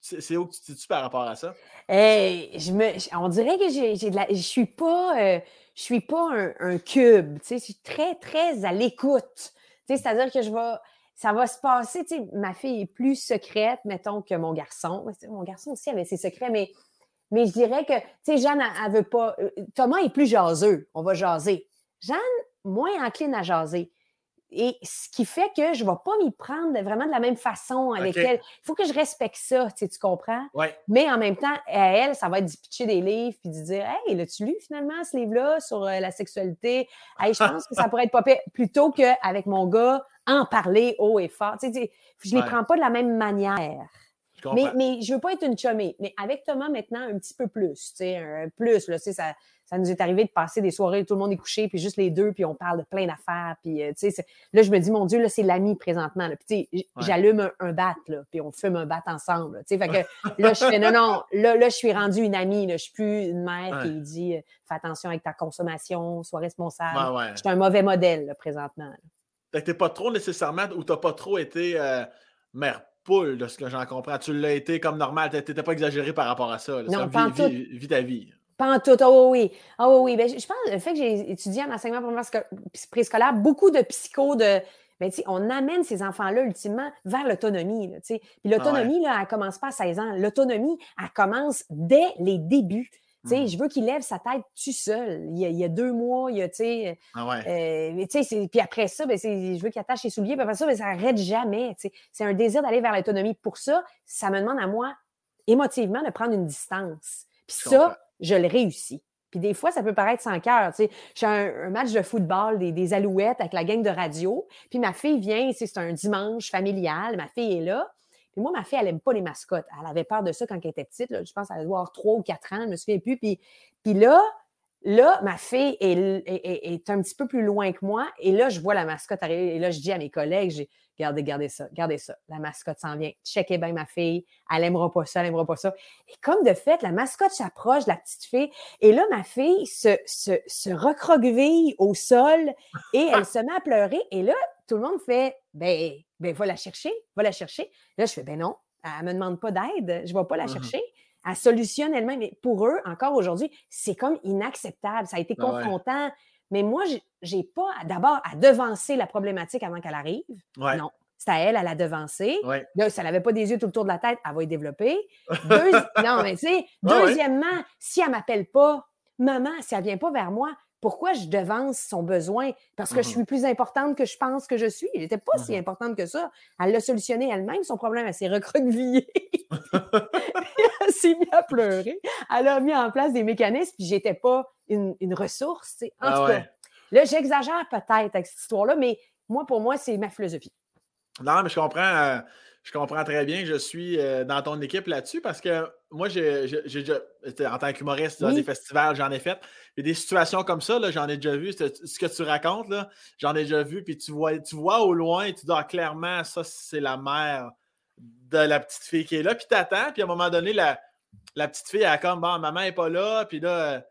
C'est où que tu te situes par rapport à ça? je me, on dirait que j'ai de la, je suis pas, euh, je suis pas un, cube. Je suis très, très à l'écoute. C'est-à-dire que je ça va se passer. Ma fille est plus secrète, mettons, que mon garçon. Mon garçon aussi avait ses secrets, mais, mais je dirais que, tu Jeanne, elle, veut pas. Euh, Thomas est plus jaseux. On va jaser. Jeanne, moins encline à jaser. Et ce qui fait que je ne vais pas m'y prendre vraiment de la même façon avec elle. Il faut que je respecte ça, tu, tu comprends? Mais en même temps, à elle, ça va être de pitcher des livres puis de dire Hey, l'as-tu lu finalement ce livre-là sur euh, la sexualité? Hey, je pense que ça pourrait être pas pire. Plutôt qu'avec mon gars, en parler haut et fort. Tu sais, je ne les prends pas de la même manière. Mais, mais je ne veux pas être une chumée. Mais avec Thomas, maintenant, un petit peu plus. Tu sais, un plus, là, tu sais, ça, ça nous est arrivé de passer des soirées, tout le monde est couché, puis juste les deux, puis on parle de plein d'affaires. Puis, euh, tu sais, là, je me dis, mon Dieu, là, c'est l'ami présentement. Là. Puis, tu sais, j'allume un, bat, là, puis on fume un bat ensemble. Tu sais, fait que là, je fais, non, non, là, là je suis rendue une amie. Là, je suis plus une mère qui dit, euh, fais attention avec ta consommation, sois responsable. je suis un mauvais modèle, là, présentement. Fait que t'es pas trop nécessairement, ou t'as pas trop été euh, mère poule, de ce que j'en comprends. Tu l'as été comme normal, t'étais pas exagéré par rapport à ça. Non, pas vie, ta vie. Pas en tout. Oh oui. Oh oui. Ben, je pense le fait que j'ai étudié en enseignement préscolaire, beaucoup de psycho, de. Ben, on amène ces enfants-là ultimement vers l'autonomie. Puis ah l'autonomie, elle commence pas à 16 ans. L'autonomie, elle commence dès les débuts. Mmh. Je veux qu'il lève sa tête tout seul. Il y a, deux mois, il y a, ah ouais. euh, puis après ça, ben, je veux qu'il attache ses souliers, puis après ça, ben, ça n'arrête jamais. C'est un désir d'aller vers l'autonomie. Pour ça, ça me demande à moi, émotivement, de prendre une distance. Puis ça, je le réussis. Puis des fois, ça peut paraître sans cœur. Tu sais, j'ai un, match de football des, Alouettes avec la gang de radio. Puis ma fille vient, c'est un dimanche familial. Ma fille est là. Puis moi, ma fille, elle n'aime pas les mascottes. Elle avait peur de ça quand elle était petite. Je pense qu'elle doit avoir trois ou quatre ans. Je me souviens plus. Puis, puis là, Là, ma fille est, un petit peu plus loin que moi. Et là, je vois la mascotte arriver. Et là, je dis à mes collègues, j'ai regardez, regardez ça, regardez ça. La mascotte s'en vient. Checkez bien ma fille. Elle n'aimera pas ça, elle n'aimera pas ça. Et comme de fait, la mascotte s'approche de la petite fille. Et là, ma fille se, se, se recroqueville au sol et elle se met à pleurer. Et là, tout le monde fait, ben, ben, va la chercher, va la chercher. Là, je fais, ben non, elle ne me demande pas d'aide, je ne vais pas la mmh chercher elle solutionne elle-même. Mais pour eux, encore aujourd'hui, c'est comme inacceptable. Ça a été ah confrontant. Mais moi, j'ai pas d'abord à devancer la problématique avant qu'elle arrive. Non. C'est à elle, à la devancer. Là, si elle n'avait pas des yeux tout autour de la tête, elle va y développer. non, mais tu sais, deuxièmement, si elle ne m'appelle pas, maman, si elle ne vient pas vers moi, pourquoi je devance son besoin? Parce que je mmh suis plus importante que je pense que je suis. Elle n'était pas si mmh importante que ça. Elle l'a solutionné elle-même, son problème. Elle s'est recroquevillée. s'est mise à pleurer. Elle a mis en place des mécanismes, puis j'étais pas une, ressource. En ah tout cas, là, j'exagère peut-être avec cette histoire-là, mais moi, pour moi, c'est ma philosophie. Non, mais je comprends. Euh, je comprends très bien. Je suis euh, dans ton équipe là-dessus parce que moi, j'ai déjà, en tant qu'humoriste, dans des festivals, j'en ai fait. Et des situations comme ça, j'en ai déjà vu. Ce que tu racontes, j'en ai déjà vu. Puis tu vois, tu vois au loin, et tu dis clairement, ça, c'est la mère de la petite fille qui est là. Puis tu attends. Puis à un moment donné, la, la petite fille, elle a comme, bon, maman n'est pas là. Puis là,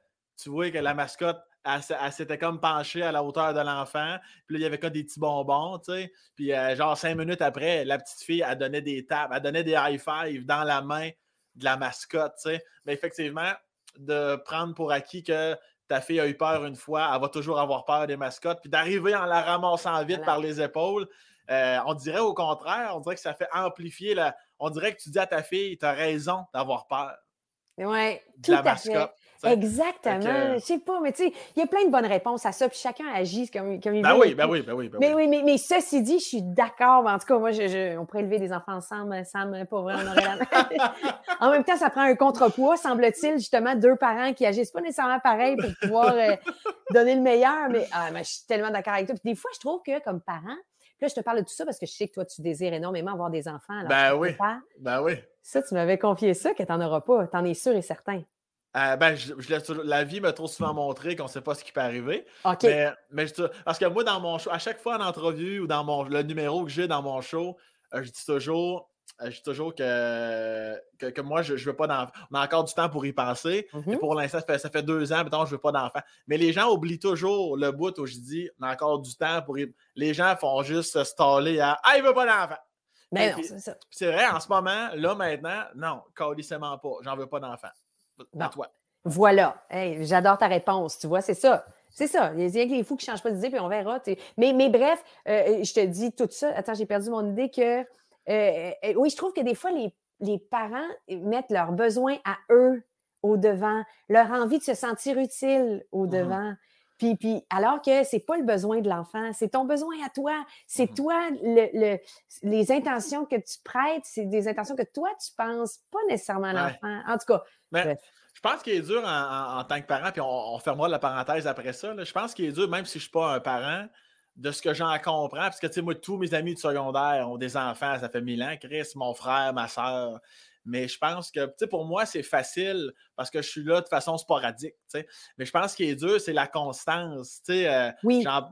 tu vois que la mascotte elle, s'était comme penchée à la hauteur de l'enfant. Puis là, il y avait comme des petits bonbons, tu sais. Puis euh, genre cinq minutes après, la petite fille, elle donnait des tapes, elle donnait des high five dans la main de la mascotte, tu sais. Mais effectivement, de prendre pour acquis que ta fille a eu peur une fois, elle va toujours avoir peur des mascottes. Puis d'arriver en la ramassant vite par les épaules, euh, on dirait au contraire, on dirait que ça fait amplifier la. On dirait que tu dis à ta fille, tu as raison d'avoir peur. Oui, tout la mascotte. Exactement. Je sais pas, mais tu sais, il y a plein de bonnes réponses à ça, puis chacun agit comme, comme il ben Oui, ben oui, ben oui, ben mais, oui. Mais, mais, ceci dit, je suis d'accord. En tout cas, moi, je, on pourrait élever des enfants ensemble, Sam, pas vrai, on aurait la... En même temps, ça prend un contrepoids, semble-t-il, justement, deux parents qui agissent pas nécessairement pareil pour pouvoir euh, donner le meilleur. Mais, ah, je suis tellement d'accord avec toi. Puis des fois, je trouve que comme parent, là, je te parle de tout ça parce que je sais que toi, tu désires énormément avoir des enfants. ben oui. Ben oui. Ça, tu m'avais confié ça, que tu n'en auras pas. Tu en es sûr et certain. Euh, ben, je, la vie m'a trop souvent montré qu'on ne sait pas ce qui peut arriver. OK. Mais, parce que moi, dans mon show, à chaque fois en entrevue ou dans mon, le numéro que j'ai dans mon show, euh, je dis toujours, euh, je dis toujours que, que, moi, je ne veux pas d'enfant. On a encore du temps pour y penser. Mm-hmm. pour l'instant, ça fait, deux ans, maintenant, je ne veux pas d'enfant. Mais les gens oublient toujours le bout où je dis, on a encore du temps pour y... Les gens font juste se staller à Ah, il ne veut pas d'enfant. Mais ben non, c'est ça. C'est vrai, en ce moment, là, maintenant, non, calissement pas. J'en veux pas d'enfant. Voilà. J'adore ta réponse. Tu vois, c'est ça. C'est ça. Il y a les fous qui ne changent pas d'idée, puis on verra. Mais, mais bref, euh, je te dis tout ça. Attends, j'ai perdu mon idée que. Euh, euh, oui, je trouve que des fois, les, les parents mettent leurs besoins à eux au devant, leur envie de se sentir utile au mmh devant. Puis, puis, alors que c'est pas le besoin de l'enfant, c'est ton besoin à toi. C'est mmh toi, le, les intentions que tu prêtes, c'est des intentions que toi, tu penses, pas nécessairement à l'enfant. En tout cas, je pense qu'il est dur en, tant que parent, puis on, fermera la parenthèse après ça. je pense qu'il est dur, même si je ne suis pas un parent, de ce que j'en comprends, parce que, tu sais, moi, tous mes amis du secondaire ont des enfants, ça fait mille ans, Chris, mon frère, ma soeur. Mais je pense que, tu sais, pour moi, c'est facile parce que je suis là de façon sporadique, tu sais. Mais je pense qu'il est dur, c'est la constance, tu sais. Euh,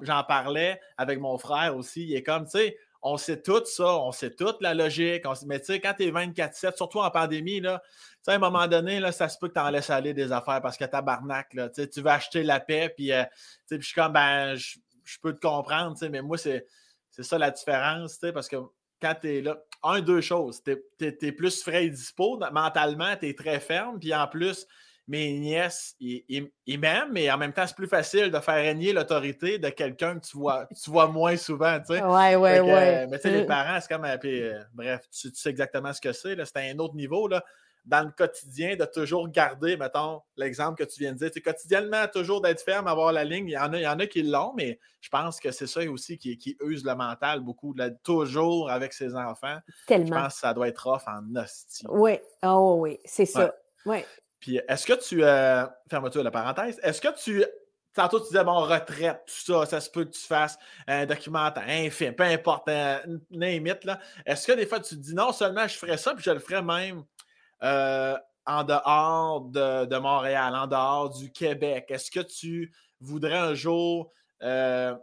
j'en parlais avec mon frère aussi. Il est comme, tu sais, on sait tout ça, on sait toute la logique. mais tu sais, quand tu es 24-7, surtout en pandémie, à un moment donné, là, ça se peut que tu en laisses aller des affaires parce que tabarnak, là, tu vas acheter la paix, puis euh, je suis comme, ben, je, peux te comprendre, mais moi, c'est ça la différence, parce que quand tu es là, un, deux choses, tu es, plus frais et dispo, mentalement, tu es très ferme, puis en plus, mes nièces, ils, m'aiment, mais en même temps, c'est plus facile de faire régner l'autorité de quelqu'un que tu vois, tu vois moins souvent, tu sais. Ouais, ouais, ouais. Euh, mais tu sais, les mm. parents, c'est comme, euh, bref, tu, sais exactement ce que c'est, c'est un autre niveau, là. Dans le quotidien, de toujours garder, mettons, l'exemple que tu viens de dire. quotidiennement, toujours d'être ferme, avoir la ligne. Il y en a, il y en a qui l'ont, mais je pense que c'est ça aussi qui, qui use le mental beaucoup, toujours avec ses enfants. Tellement. Je pense que ça doit être off en hostie. Oui, oh oui, c'est ça. Ouais. Puis est-ce que tu. Euh, Ferme-toi la parenthèse. Est-ce que tu. Tantôt, tu disais, bon, retraite, tout ça, ça se peut que tu fasses un documentaire, un film, peu importe, un, limite, là. Est-ce que des fois, tu te dis, non seulement je ferais ça, puis je le ferais même euh, en dehors de, Montréal, en dehors du Québec? Est-ce que tu voudrais un jour euh,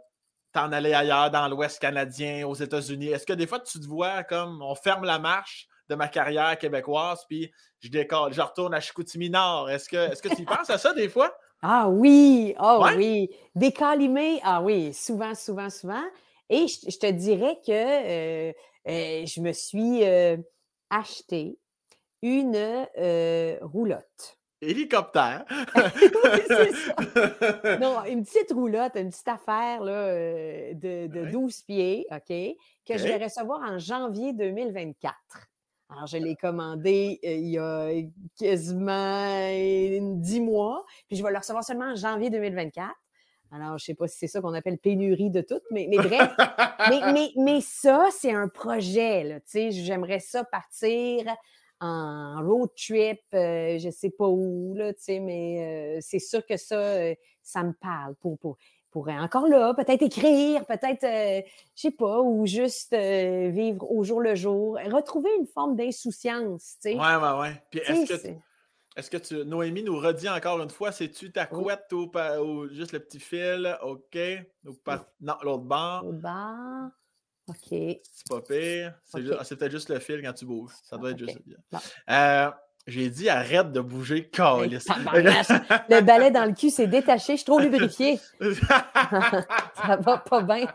t'en aller ailleurs, dans l'Ouest canadien, aux États-Unis? Est-ce que des fois, tu te vois comme on ferme la marche, de ma carrière québécoise, puis je décolle, je retourne à Chicoutimi Nord. Est-ce que, est-ce que tu penses à ça des fois? Ah oui, oh oui. Décalimer, ah oui, souvent, souvent, souvent. Et je, te dirais que euh, euh, je me suis euh, acheté une roulotte. Hélicoptère. oui, c'est ça. Non, une petite roulotte, une petite affaire là, de, de 12 pieds, OK, que je vais recevoir en janvier 2024. Alors, je l'ai commandé euh, il y a quasiment dix mois, puis je vais le recevoir seulement en janvier 2024. Alors, je ne sais pas si c'est ça qu'on appelle pénurie de tout, mais, bref. mais, ça, c'est un projet. J'aimerais ça partir en road trip, euh, je ne sais pas où, là, mais euh, c'est sûr que ça, ça me parle pour, pour, pourrait encore là, peut-être écrire, peut-être, euh, je sais pas, ou juste euh, vivre au jour le jour, retrouver une forme d'insouciance, tu sais. Ouais, ouais, ouais. Puis est-ce que, est-ce que tu, Noémie nous redit encore une fois, c'est-tu ta Oui. couette ou, pa- ou juste le petit fil? OK. Ou par- Non, l'autre bord. Au bar. OK. C'est pas pire. C'est ju- ah, peut-être juste le fil quand tu bouges. Ça doit être juste bien. Euh, J'ai dit arrête de bouger, calice. le balai dans le cul s'est détaché, je suis trop lubrifié. Ça va pas bien.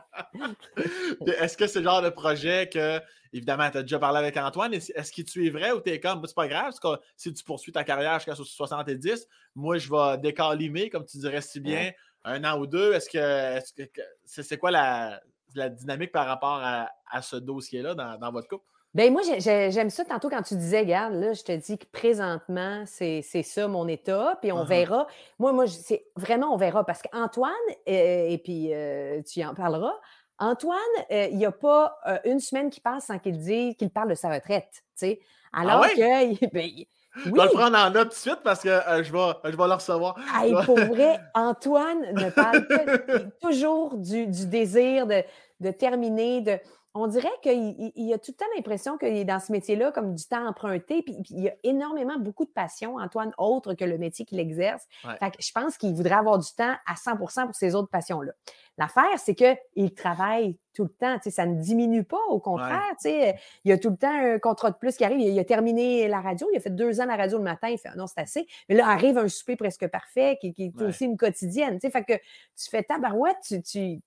Est-ce que c'est le genre de projet que, évidemment, tu as déjà parlé avec Antoine, est-ce qu'il tu es vrai ou tu es comme, c'est pas grave, parce que si tu poursuis ta carrière jusqu'à 70, moi, je vais décalimer, comme tu dirais si bien, un an ou deux. Est-ce que, c'est quoi la, la dynamique par rapport à, à ce dossier-là dans, dans votre couple? Ben moi, j'ai- j'ai- j'aime ça tantôt quand tu disais, regarde, là, je te dis que présentement, c'est ça mon état, puis on Uh-huh. verra. Moi, moi, c'est vraiment, on verra, parce qu'Antoine, euh, et puis euh, tu en parleras, Antoine, euh, il n'y a pas une semaine qui passe sans qu'il dise qu'il parle de sa retraite, tu sais. Alors ouais? que, ben, oui, Je vais le prendre en note tout de suite parce que je, vais, je vais le recevoir. Hey, pour vrai, Antoine ne parle que toujours du, du désir de, de terminer, de. On dirait qu'il il- il a tout le temps l'impression qu'il est dans ce métier-là comme du temps emprunté, puis, puis il a énormément beaucoup de passion, Antoine, autre que le métier qu'il exerce. Ouais. Fait que je pense qu'il voudrait avoir du temps à 100% pour ses autres passions-là. L'affaire, c'est qu'il travaille tout le temps, ça ne diminue pas, au contraire. Il y a tout le temps un contrat de plus qui arrive. Il a, il a terminé la radio, il a fait deux ans la radio le matin, il fait Ah non, c'est assez. Mais là, arrive un souper presque parfait qui, qui est Ouais. aussi une quotidienne. Fait que tu fais tabarouette, tu, tu,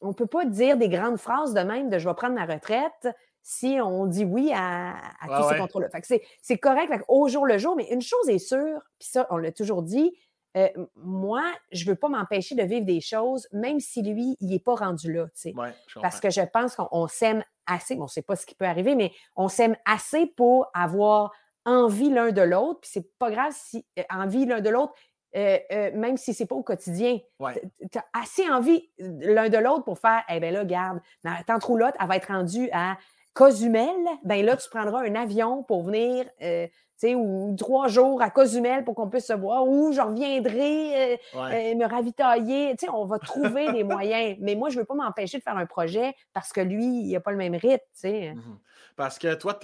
on ne peut pas dire des grandes phrases de même de je vais prendre ma retraite si on dit oui à, tous ouais. ces que c'est, correct fait au jour le jour, mais une chose est sûre, puis ça, on l'a toujours dit, euh, moi, je ne veux pas m'empêcher de vivre des choses, même si lui, il n'est pas rendu là. tu sais. Ouais, Parce que je pense qu'on on s'aime assez. Bon, on ne sait pas ce qui peut arriver, mais on s'aime assez pour avoir envie l'un de l'autre. Puis c'est pas grave si euh, envie l'un de l'autre, euh, euh, même si c'est pas au quotidien. Ouais. Tu as assez envie l'un de l'autre pour faire, eh bien là, garde, ma tante Roulotte, elle va être rendue à Cozumel. Ben là, tu prendras un avion pour venir, euh, ou trois jours à Cozumel pour qu'on puisse se voir, ou je reviendrai. euh, Ouais. euh, me ravitailler. On va trouver des moyens. Mais moi, je ne veux pas m'empêcher de faire un projet parce que lui, il n'a pas le même rythme. Mhm. Parce que toi,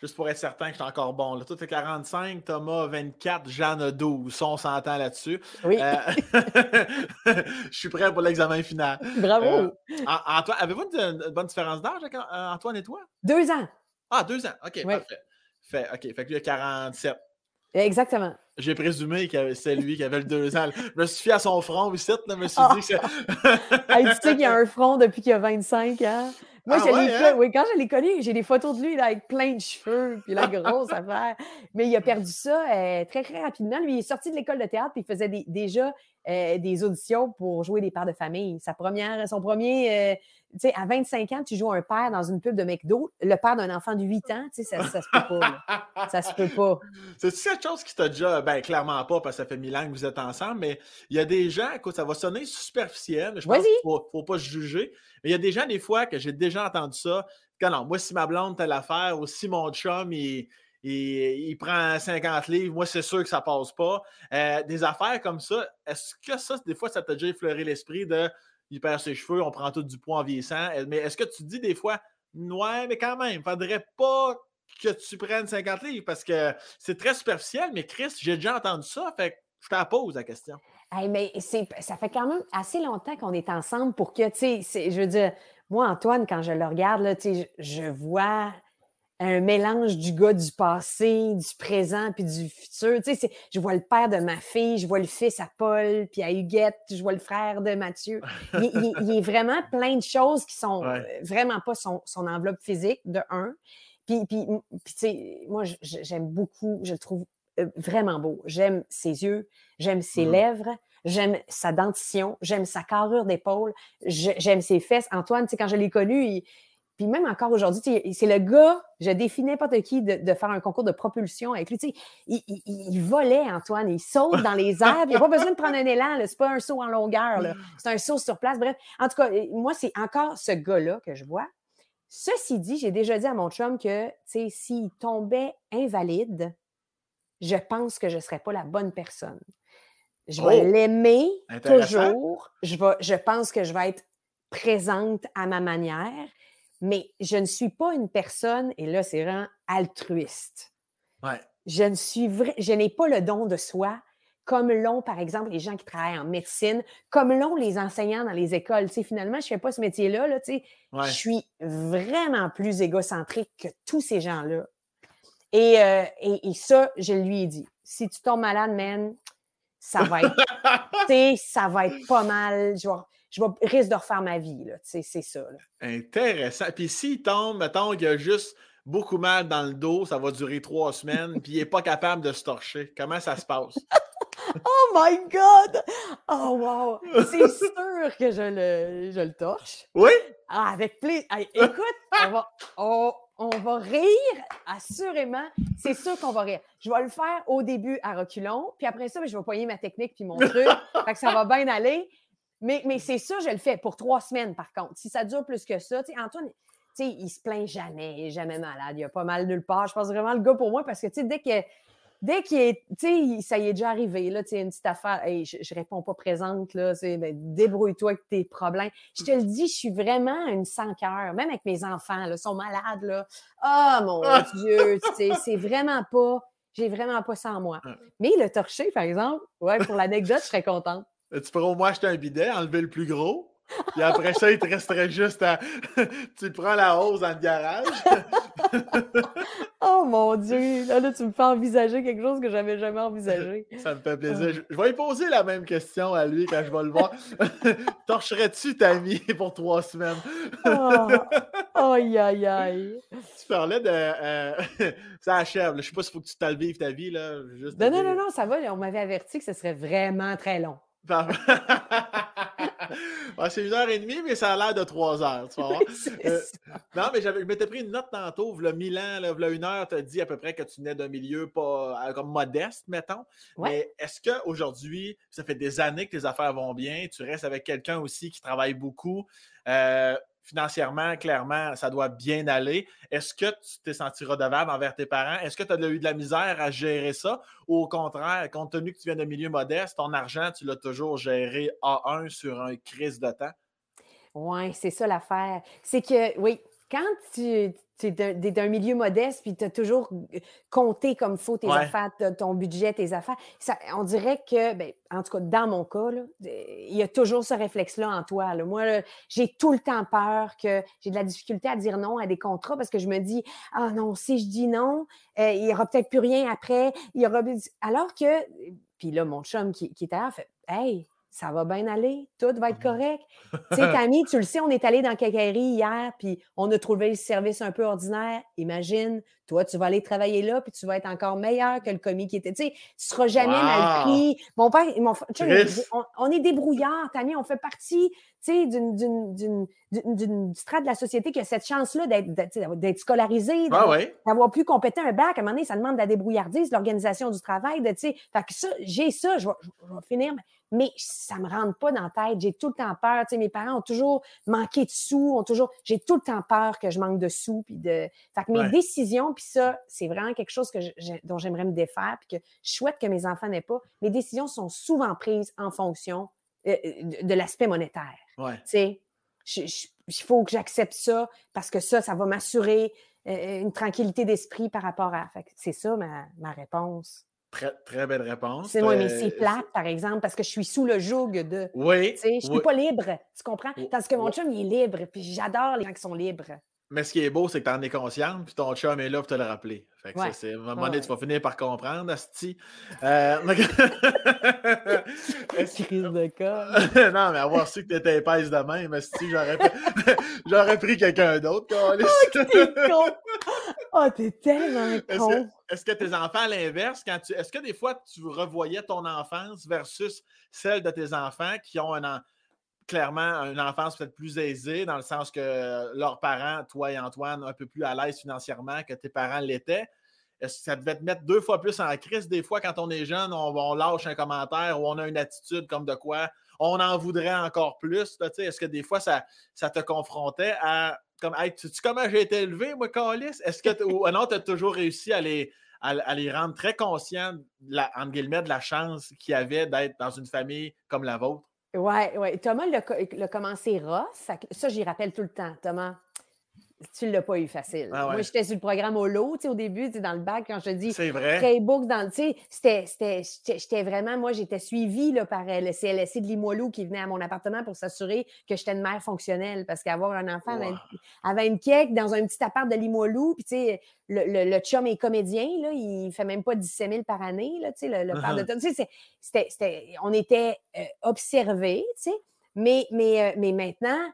juste pour être certain que je suis encore bon, là, toi, tu 45, Thomas 24, Jeanne 12. Ça, on s'entend là-dessus. Oui, Euh, je suis prêt pour l'examen final. bravo. An- Antoine, avez-vous une, bonne différence d'âge Antoine et toi? Deux ans. Ah, deux ans. OK, Oui. parfait. Fait, OK, fait que lui, il a 47. Exactement. J'ai présumé que c'est lui qui avait le deux ans. Je me suis fié à son front ici, là, je me suis Ah. dit que c'est... Hey, tu sais qu'il y a un front depuis qu'il a 25 ans. Moi, Ah je ouais, hein? oui, quand je l'ai connu, j'ai des photos de lui là, avec plein de cheveux, puis la grosse affaire. Mais il a perdu ça euh, très, très rapidement. Lui, il est sorti de l'école de théâtre, puis il faisait des- déjà euh, des auditions pour jouer des pères de famille. Sa première, son premier, euh, tu sais, à 25 ans, tu joues un père dans une pub de McDo, le père d'un enfant de 8 ans, tu sais, ça, ça se peut pas. là. Ça se peut pas. C'est quelque chose qui t'a déjà. Ben, clairement pas, parce que ça fait mille ans que vous êtes ensemble, mais il y a des gens, écoute, ça va sonner superficiel, je pense qu'il faut, faut pas se juger. Mais il y a des gens, des fois, que j'ai déjà entendu ça. Que non, moi, si ma blonde telle affaire, ou si mon chum, il, il, il prend 50 livres, moi, c'est sûr que ça passe pas. Euh, des affaires comme ça, est-ce que ça, des fois, ça t'a déjà effleuré l'esprit de il perd ses cheveux, on prend tout du poids en vieillissant. Euh, Mais est-ce que tu dis des fois, ouais, mais quand même, faudrait pas que tu prennes 50 livres parce que c'est très superficiel, mais Chris, j'ai déjà entendu ça, fait je te la pose la question. Hey, mais ça fait quand même assez longtemps qu'on est ensemble pour que, tu sais, je veux dire, moi, Antoine, quand je le regarde, là, je, je vois un mélange du gars du passé, du présent, puis du futur. Tu sais, je vois le père de ma fille, je vois le fils à Paul, puis à Huguette, je vois le frère de Mathieu. Il, il- il est vraiment plein de choses qui sont Ouais. euh, vraiment pas son, son enveloppe physique, de un. Puis, puis, puis, tu sais, moi, j'aime beaucoup, je le trouve euh, vraiment beau. J'aime ses yeux, j'aime ses Mhm. lèvres, j'aime sa dentition, j'aime sa carrure d'épaule, j'aime ses fesses. Antoine, tu sais, quand je l'ai connu, il- puis même encore aujourd'hui, c'est le gars, je défie n'importe qui de, de faire un concours de propulsion avec lui. Il, il- il volait, Antoine, il saute dans les airs, il n'a pas besoin de prendre un élan, c'est pas un saut en longueur, c'est un saut sur place. Bref, en tout cas, moi, c'est encore ce gars-là que je vois. Ceci dit, j'ai déjà dit à mon chum que, s'il tombait invalide, je pense que je ne serais pas la bonne personne. Je vais Oh! l'aimer toujours. Je, vais, je pense que je vais être présente à ma manière, mais je ne suis pas une personne, et là, c'est vraiment altruiste. Ouais. Je ne suis vrai, je n'ai pas le don de soi, comme l'ont, par exemple, les gens qui travaillent en médecine, comme l'ont les enseignants dans les écoles. Tu sais, finalement, je ne fais pas ce métier-là. Là, tu sais. Ouais. Je suis vraiment plus égocentrique que tous ces gens-là. Et, euh, et, et ça, je lui ai dit. Si tu tombes malade, man, ça va être, ça va être pas mal. Vais, je vais risque de refaire ma vie, c'est ça. là. Intéressant. Puis s'il tombe, mettons qu'il a juste beaucoup mal dans le dos, ça va durer trois semaines, puis il n'est pas capable de se torcher. Comment ça se passe? Oh my God! Oh wow! C'est sûr que je le, je le torche. Oui? Ah, avec plaisir. Écoute, on va, on, on va rire, assurément. C'est sûr qu'on va rire. Je vais le faire au début à reculons, puis après ça, ben, je vais poigner ma technique puis mon truc. fait que ça va bien aller. Mais, mais c'est sûr, je le fais pour trois semaines, par contre. Si ça dure plus que ça, tu sais, Antoine, tu sais, il se plaint jamais, jamais malade. Il a pas mal nulle part. Je pense vraiment le gars pour moi parce que, tu sais, dès que. Dès qu'il est, tu sais, ça y est déjà arrivé, là, tu sais, une petite affaire, hey, je, je réponds pas présente, là, c'est, ben, débrouille-toi avec tes problèmes. Je te le dis, je suis vraiment une sans cœur, même avec mes enfants, là, ils sont malades, là. Ah, mon Ah! Dieu, tu sais, c'est vraiment pas, j'ai vraiment pas ça en moi. Ah. Mais le torcher, par exemple, ouais, pour l'anecdote, je serais contente. Tu pourrais au moins acheter un bidet, enlever le plus gros. Puis après ça, il te resterait juste à. tu prends la hausse dans le garage. Oh mon Dieu, là, là, tu me fais envisager quelque chose que j'avais jamais envisagé. Ça me fait plaisir. Je, je vais lui poser la même question à lui quand je vais le voir. Torcherais-tu ta vie pour trois semaines? Oh, aïe, aïe, aïe. Tu parlais de. euh, ça achève. là. Je sais pas s'il faut que tu t'alvives ta vie. Là. Juste Non, non, non, non, ça va, on m'avait averti que ce serait vraiment très long. Ouais, c'est une heure et demie, mais ça a l'air de trois heures. Tu. C'est Euh. Non, mais je m'étais pris une note tantôt, le mille ans, là, v'là une heure, tu as dit à peu près que tu venais d'un milieu pas euh, comme modeste, mettons. Ouais. Mais est-ce qu'aujourd'hui, ça fait des années que tes affaires vont bien, tu restes avec quelqu'un aussi qui travaille beaucoup, euh, financièrement, clairement, ça doit bien aller. Est-ce que tu t'es senti redevable envers tes parents? Est-ce que tu as eu de la misère à gérer ça? Ou au contraire, compte tenu que tu viens d'un milieu modeste, ton argent, tu l'as toujours géré A1 sur un crise de temps? Oui, c'est ça l'affaire. C'est que, oui, quand tu, tu es d'un milieu modeste, puis tu as toujours compté comme faut tes Ouais. affaires, ton budget, tes affaires, ça, on dirait que, ben, en tout cas, dans mon cas, là, il y a toujours ce réflexe-là en toi. là. Moi, là, j'ai tout le temps peur que j'ai de la difficulté à dire non à des contrats parce que je me dis, ah non, si je dis non, euh, il n'y aura peut-être plus rien après. Il y aura... Alors que, puis là, mon chum qui, qui est ailleurs fait, hey, ça va bien aller, tout va être correct. Tu sais, Tammy, tu le sais, on est allé dans Cacaillerie hier, puis on a trouvé le service un peu ordinaire. Imagine, toi, tu vas aller travailler là, puis tu vas être encore meilleur que le commis qui était. Tu sais, tu seras jamais mal pris. Mon père, mon frère, tu sais, Chris! on, on est débrouillard, Tammy, on fait partie, tu sais, d'une- strate de la société qui a cette chance-là d'être scolarisé, Ah d'avoir oui. d'avoir pu compléter un bac, à un moment donné, ça demande de la débrouillardise, l'organisation du travail, de, tu sais, fait que ça, j'ai ça, je vais, finir, mais ça me rentre pas dans la tête, j'ai tout le temps peur, tu sais, mes parents ont toujours manqué de sous, ont toujours, j'ai tout le temps peur que je manque de sous, puis de, fait que mes Ouais. décisions, puis ça, c'est vraiment quelque chose que je- dont j'aimerais me défaire, puis que je souhaite que mes enfants n'aient pas, mes décisions sont souvent prises en fonction euh, de, de l'aspect monétaire Ouais. tu sais, il faut que j'accepte ça parce que ça, ça va m'assurer euh, une tranquillité d'esprit par rapport à. C'est ça ma, ma réponse. Très, très belle réponse. C'est moi, mais Euh, c'est plate, par exemple, parce que je suis sous le joug de. Oui. Tu sais, je ne suis oui. pas libre, tu comprends? Tandis que mon Oui. chum, il est libre, puis j'adore les gens qui sont libres. Mais ce qui est beau, c'est que tu en es consciente, puis ton chum est là pour te le rappeler. Fait que ça, Ouais. à un moment donné, ouais. tu vas finir par comprendre, Asti. Euh, est-ce- Crise de non, mais avoir su que tu étais épaisse de même, Asti, j'aurais, j'aurais pris quelqu'un d'autre, câlisse. T'es con! Oh, t'es tellement Est-ce con! que, est-ce que tes enfants, à l'inverse, quand tu, est-ce que des fois tu revoyais ton enfance versus celle de tes enfants qui ont un, en- clairement une enfance peut-être plus aisée, dans le sens que leurs parents, toi et Antoine, un peu plus à l'aise financièrement que tes parents l'étaient? Que ça devait te mettre deux fois plus en crise des fois quand on est jeune, on, lâche un commentaire ou on a une attitude comme de quoi on en voudrait encore plus? tu sais, Est-ce que des fois ça, ça te confrontait à comme hey, sais-tu comment j'ai été élevé, moi, Calis? Est-ce que ou non, tu as toujours réussi à les, à, les rendre très conscients, entre guillemets, de la chance qu'il y avait d'être dans une famille comme la vôtre? Oui, oui. Thomas l'a commencé rough. Ça, j'y rappelle tout le temps. Thomas, tu ne l'as pas eu facile. Ah moi, j'étais sur le programme au lot, au début, dans le bac, quand je dis C'est vrai. Playbook, dans j'étais vraiment, moi, j'étais suivie là, par euh, le CLSC de Limoilou qui venait à mon appartement pour s'assurer que j'étais une mère fonctionnelle. Parce qu'avoir un enfant à 20 keck dans un petit appart de Limoilou, puis tu sais, le, le, le, chum est comédien, là, il fait même pas 17 000 par année, là, tu sais, le, le père de uh-huh. c'était, on était euh, observés, tu sais, mais, mais, euh, mais maintenant,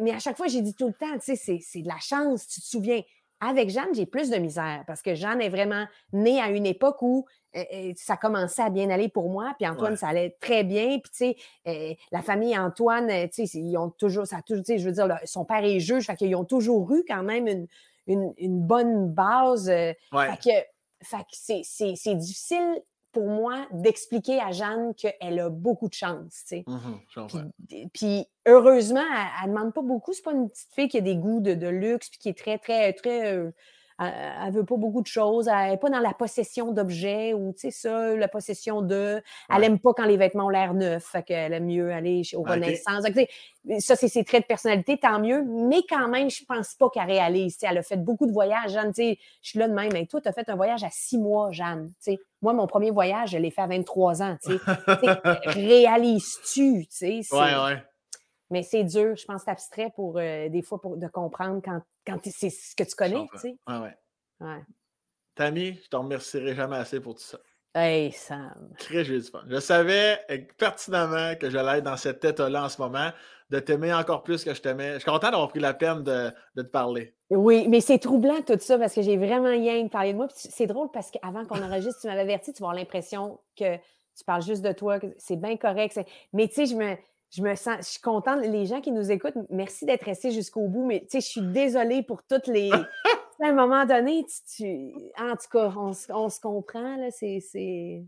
mais à chaque fois, j'ai dit tout le temps, tu sais, c'est de la chance, tu te souviens. Avec Jeanne, j'ai plus de misère parce que Jeanne est vraiment née à une époque où euh, euh, ça commençait à bien aller pour moi, puis Antoine, ça allait très bien. Puis, tu sais, euh, la famille Antoine, tu sais, ils ont toujours, ça toujours, tu sais, je veux dire, son père est juge, fait qu'ils ont toujours eu quand même une, une, une bonne base. Fait que, fait que c'est difficile pour moi d'expliquer à Jeanne qu'elle a beaucoup de chance. Tu sais. Mmh puis, heureusement, elle ne demande pas beaucoup. C'est pas une petite fille qui a des goûts de, luxe puis qui est très, très, très. Euh, elle veut pas beaucoup de choses. Elle n'est pas dans la possession d'objets ou, tu sais, ça, la possession de. Elle n'aime pas quand les vêtements ont l'air neufs. Fait qu'elle aime mieux aller au Renaissance. ça, c'est ses traits de personnalité, tant mieux. Mais quand même, je pense pas qu'elle réalise. elle a fait beaucoup de voyages. Jeanne, tu sais, je suis là de même. Mais toi, tu as fait un voyage à six mois, Jeanne. Tu sais. Moi, mon premier voyage, je l'ai fait à 23 ans. Tu sais. Réalises-tu? Tu sais, ouais, ouais. Mais c'est dur, je pense, abstrait pour euh, des fois pour, de comprendre quand, quand c'est ce que tu connais. Tu sais. ouais, ouais. ouais. Tammy, je t'en remercierai jamais assez pour tout ça. Hey, Sam. Très Je savais pertinemment que j'allais être dans cette tête-là en ce moment, de t'aimer encore plus que je t'aimais. Je suis content d'avoir pris la peine de, de te parler. Oui, mais c'est troublant tout ça parce que j'ai vraiment rien parlé de moi. C'est drôle parce qu'avant qu'on enregistre, tu m'avais averti, tu vas avoir l'impression que tu parles juste de toi, que c'est bien correct. Mais tu sais, je me, je me sens, je suis contente. Les gens qui nous écoutent, merci d'être restés jusqu'au bout, mais tu sais, je suis désolée pour toutes les. à un moment donné, tu, en tout cas, on, se comprend, là, c'est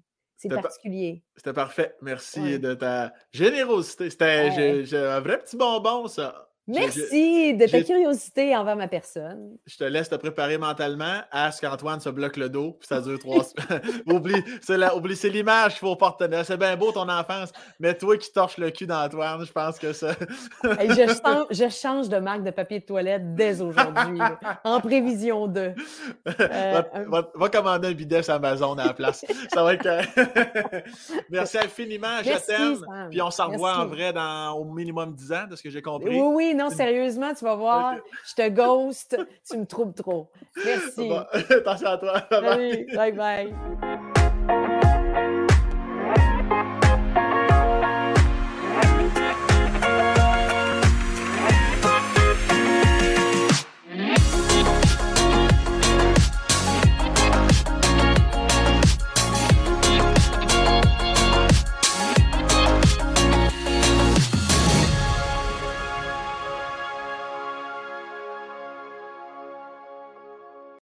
particulier. C'était parfait. Merci de ta générosité. C'était un vrai petit bonbon, ça. Merci de ta curiosité envers ma personne. Je te laisse te préparer mentalement à ce qu'Antoine se bloque le dos, puis ça dure trois semaines. oublie, c'est l'image qu'il faut porter. C'est bien beau ton enfance, mais toi qui torches le cul d'Antoine, je pense que ça. je, change, de marque de papier de toilette dès aujourd'hui, en prévision de. Euh, va, commander un bidet sur Amazon à la place. ça va être. Merci infiniment, je t'aime. Puis on s'en revoit en vrai dans au minimum 10 ans, de ce que j'ai compris. Oui, oui, non, sérieusement, tu vas voir, je te ghost, tu me troubles trop. Merci. attention à toi. bye bye.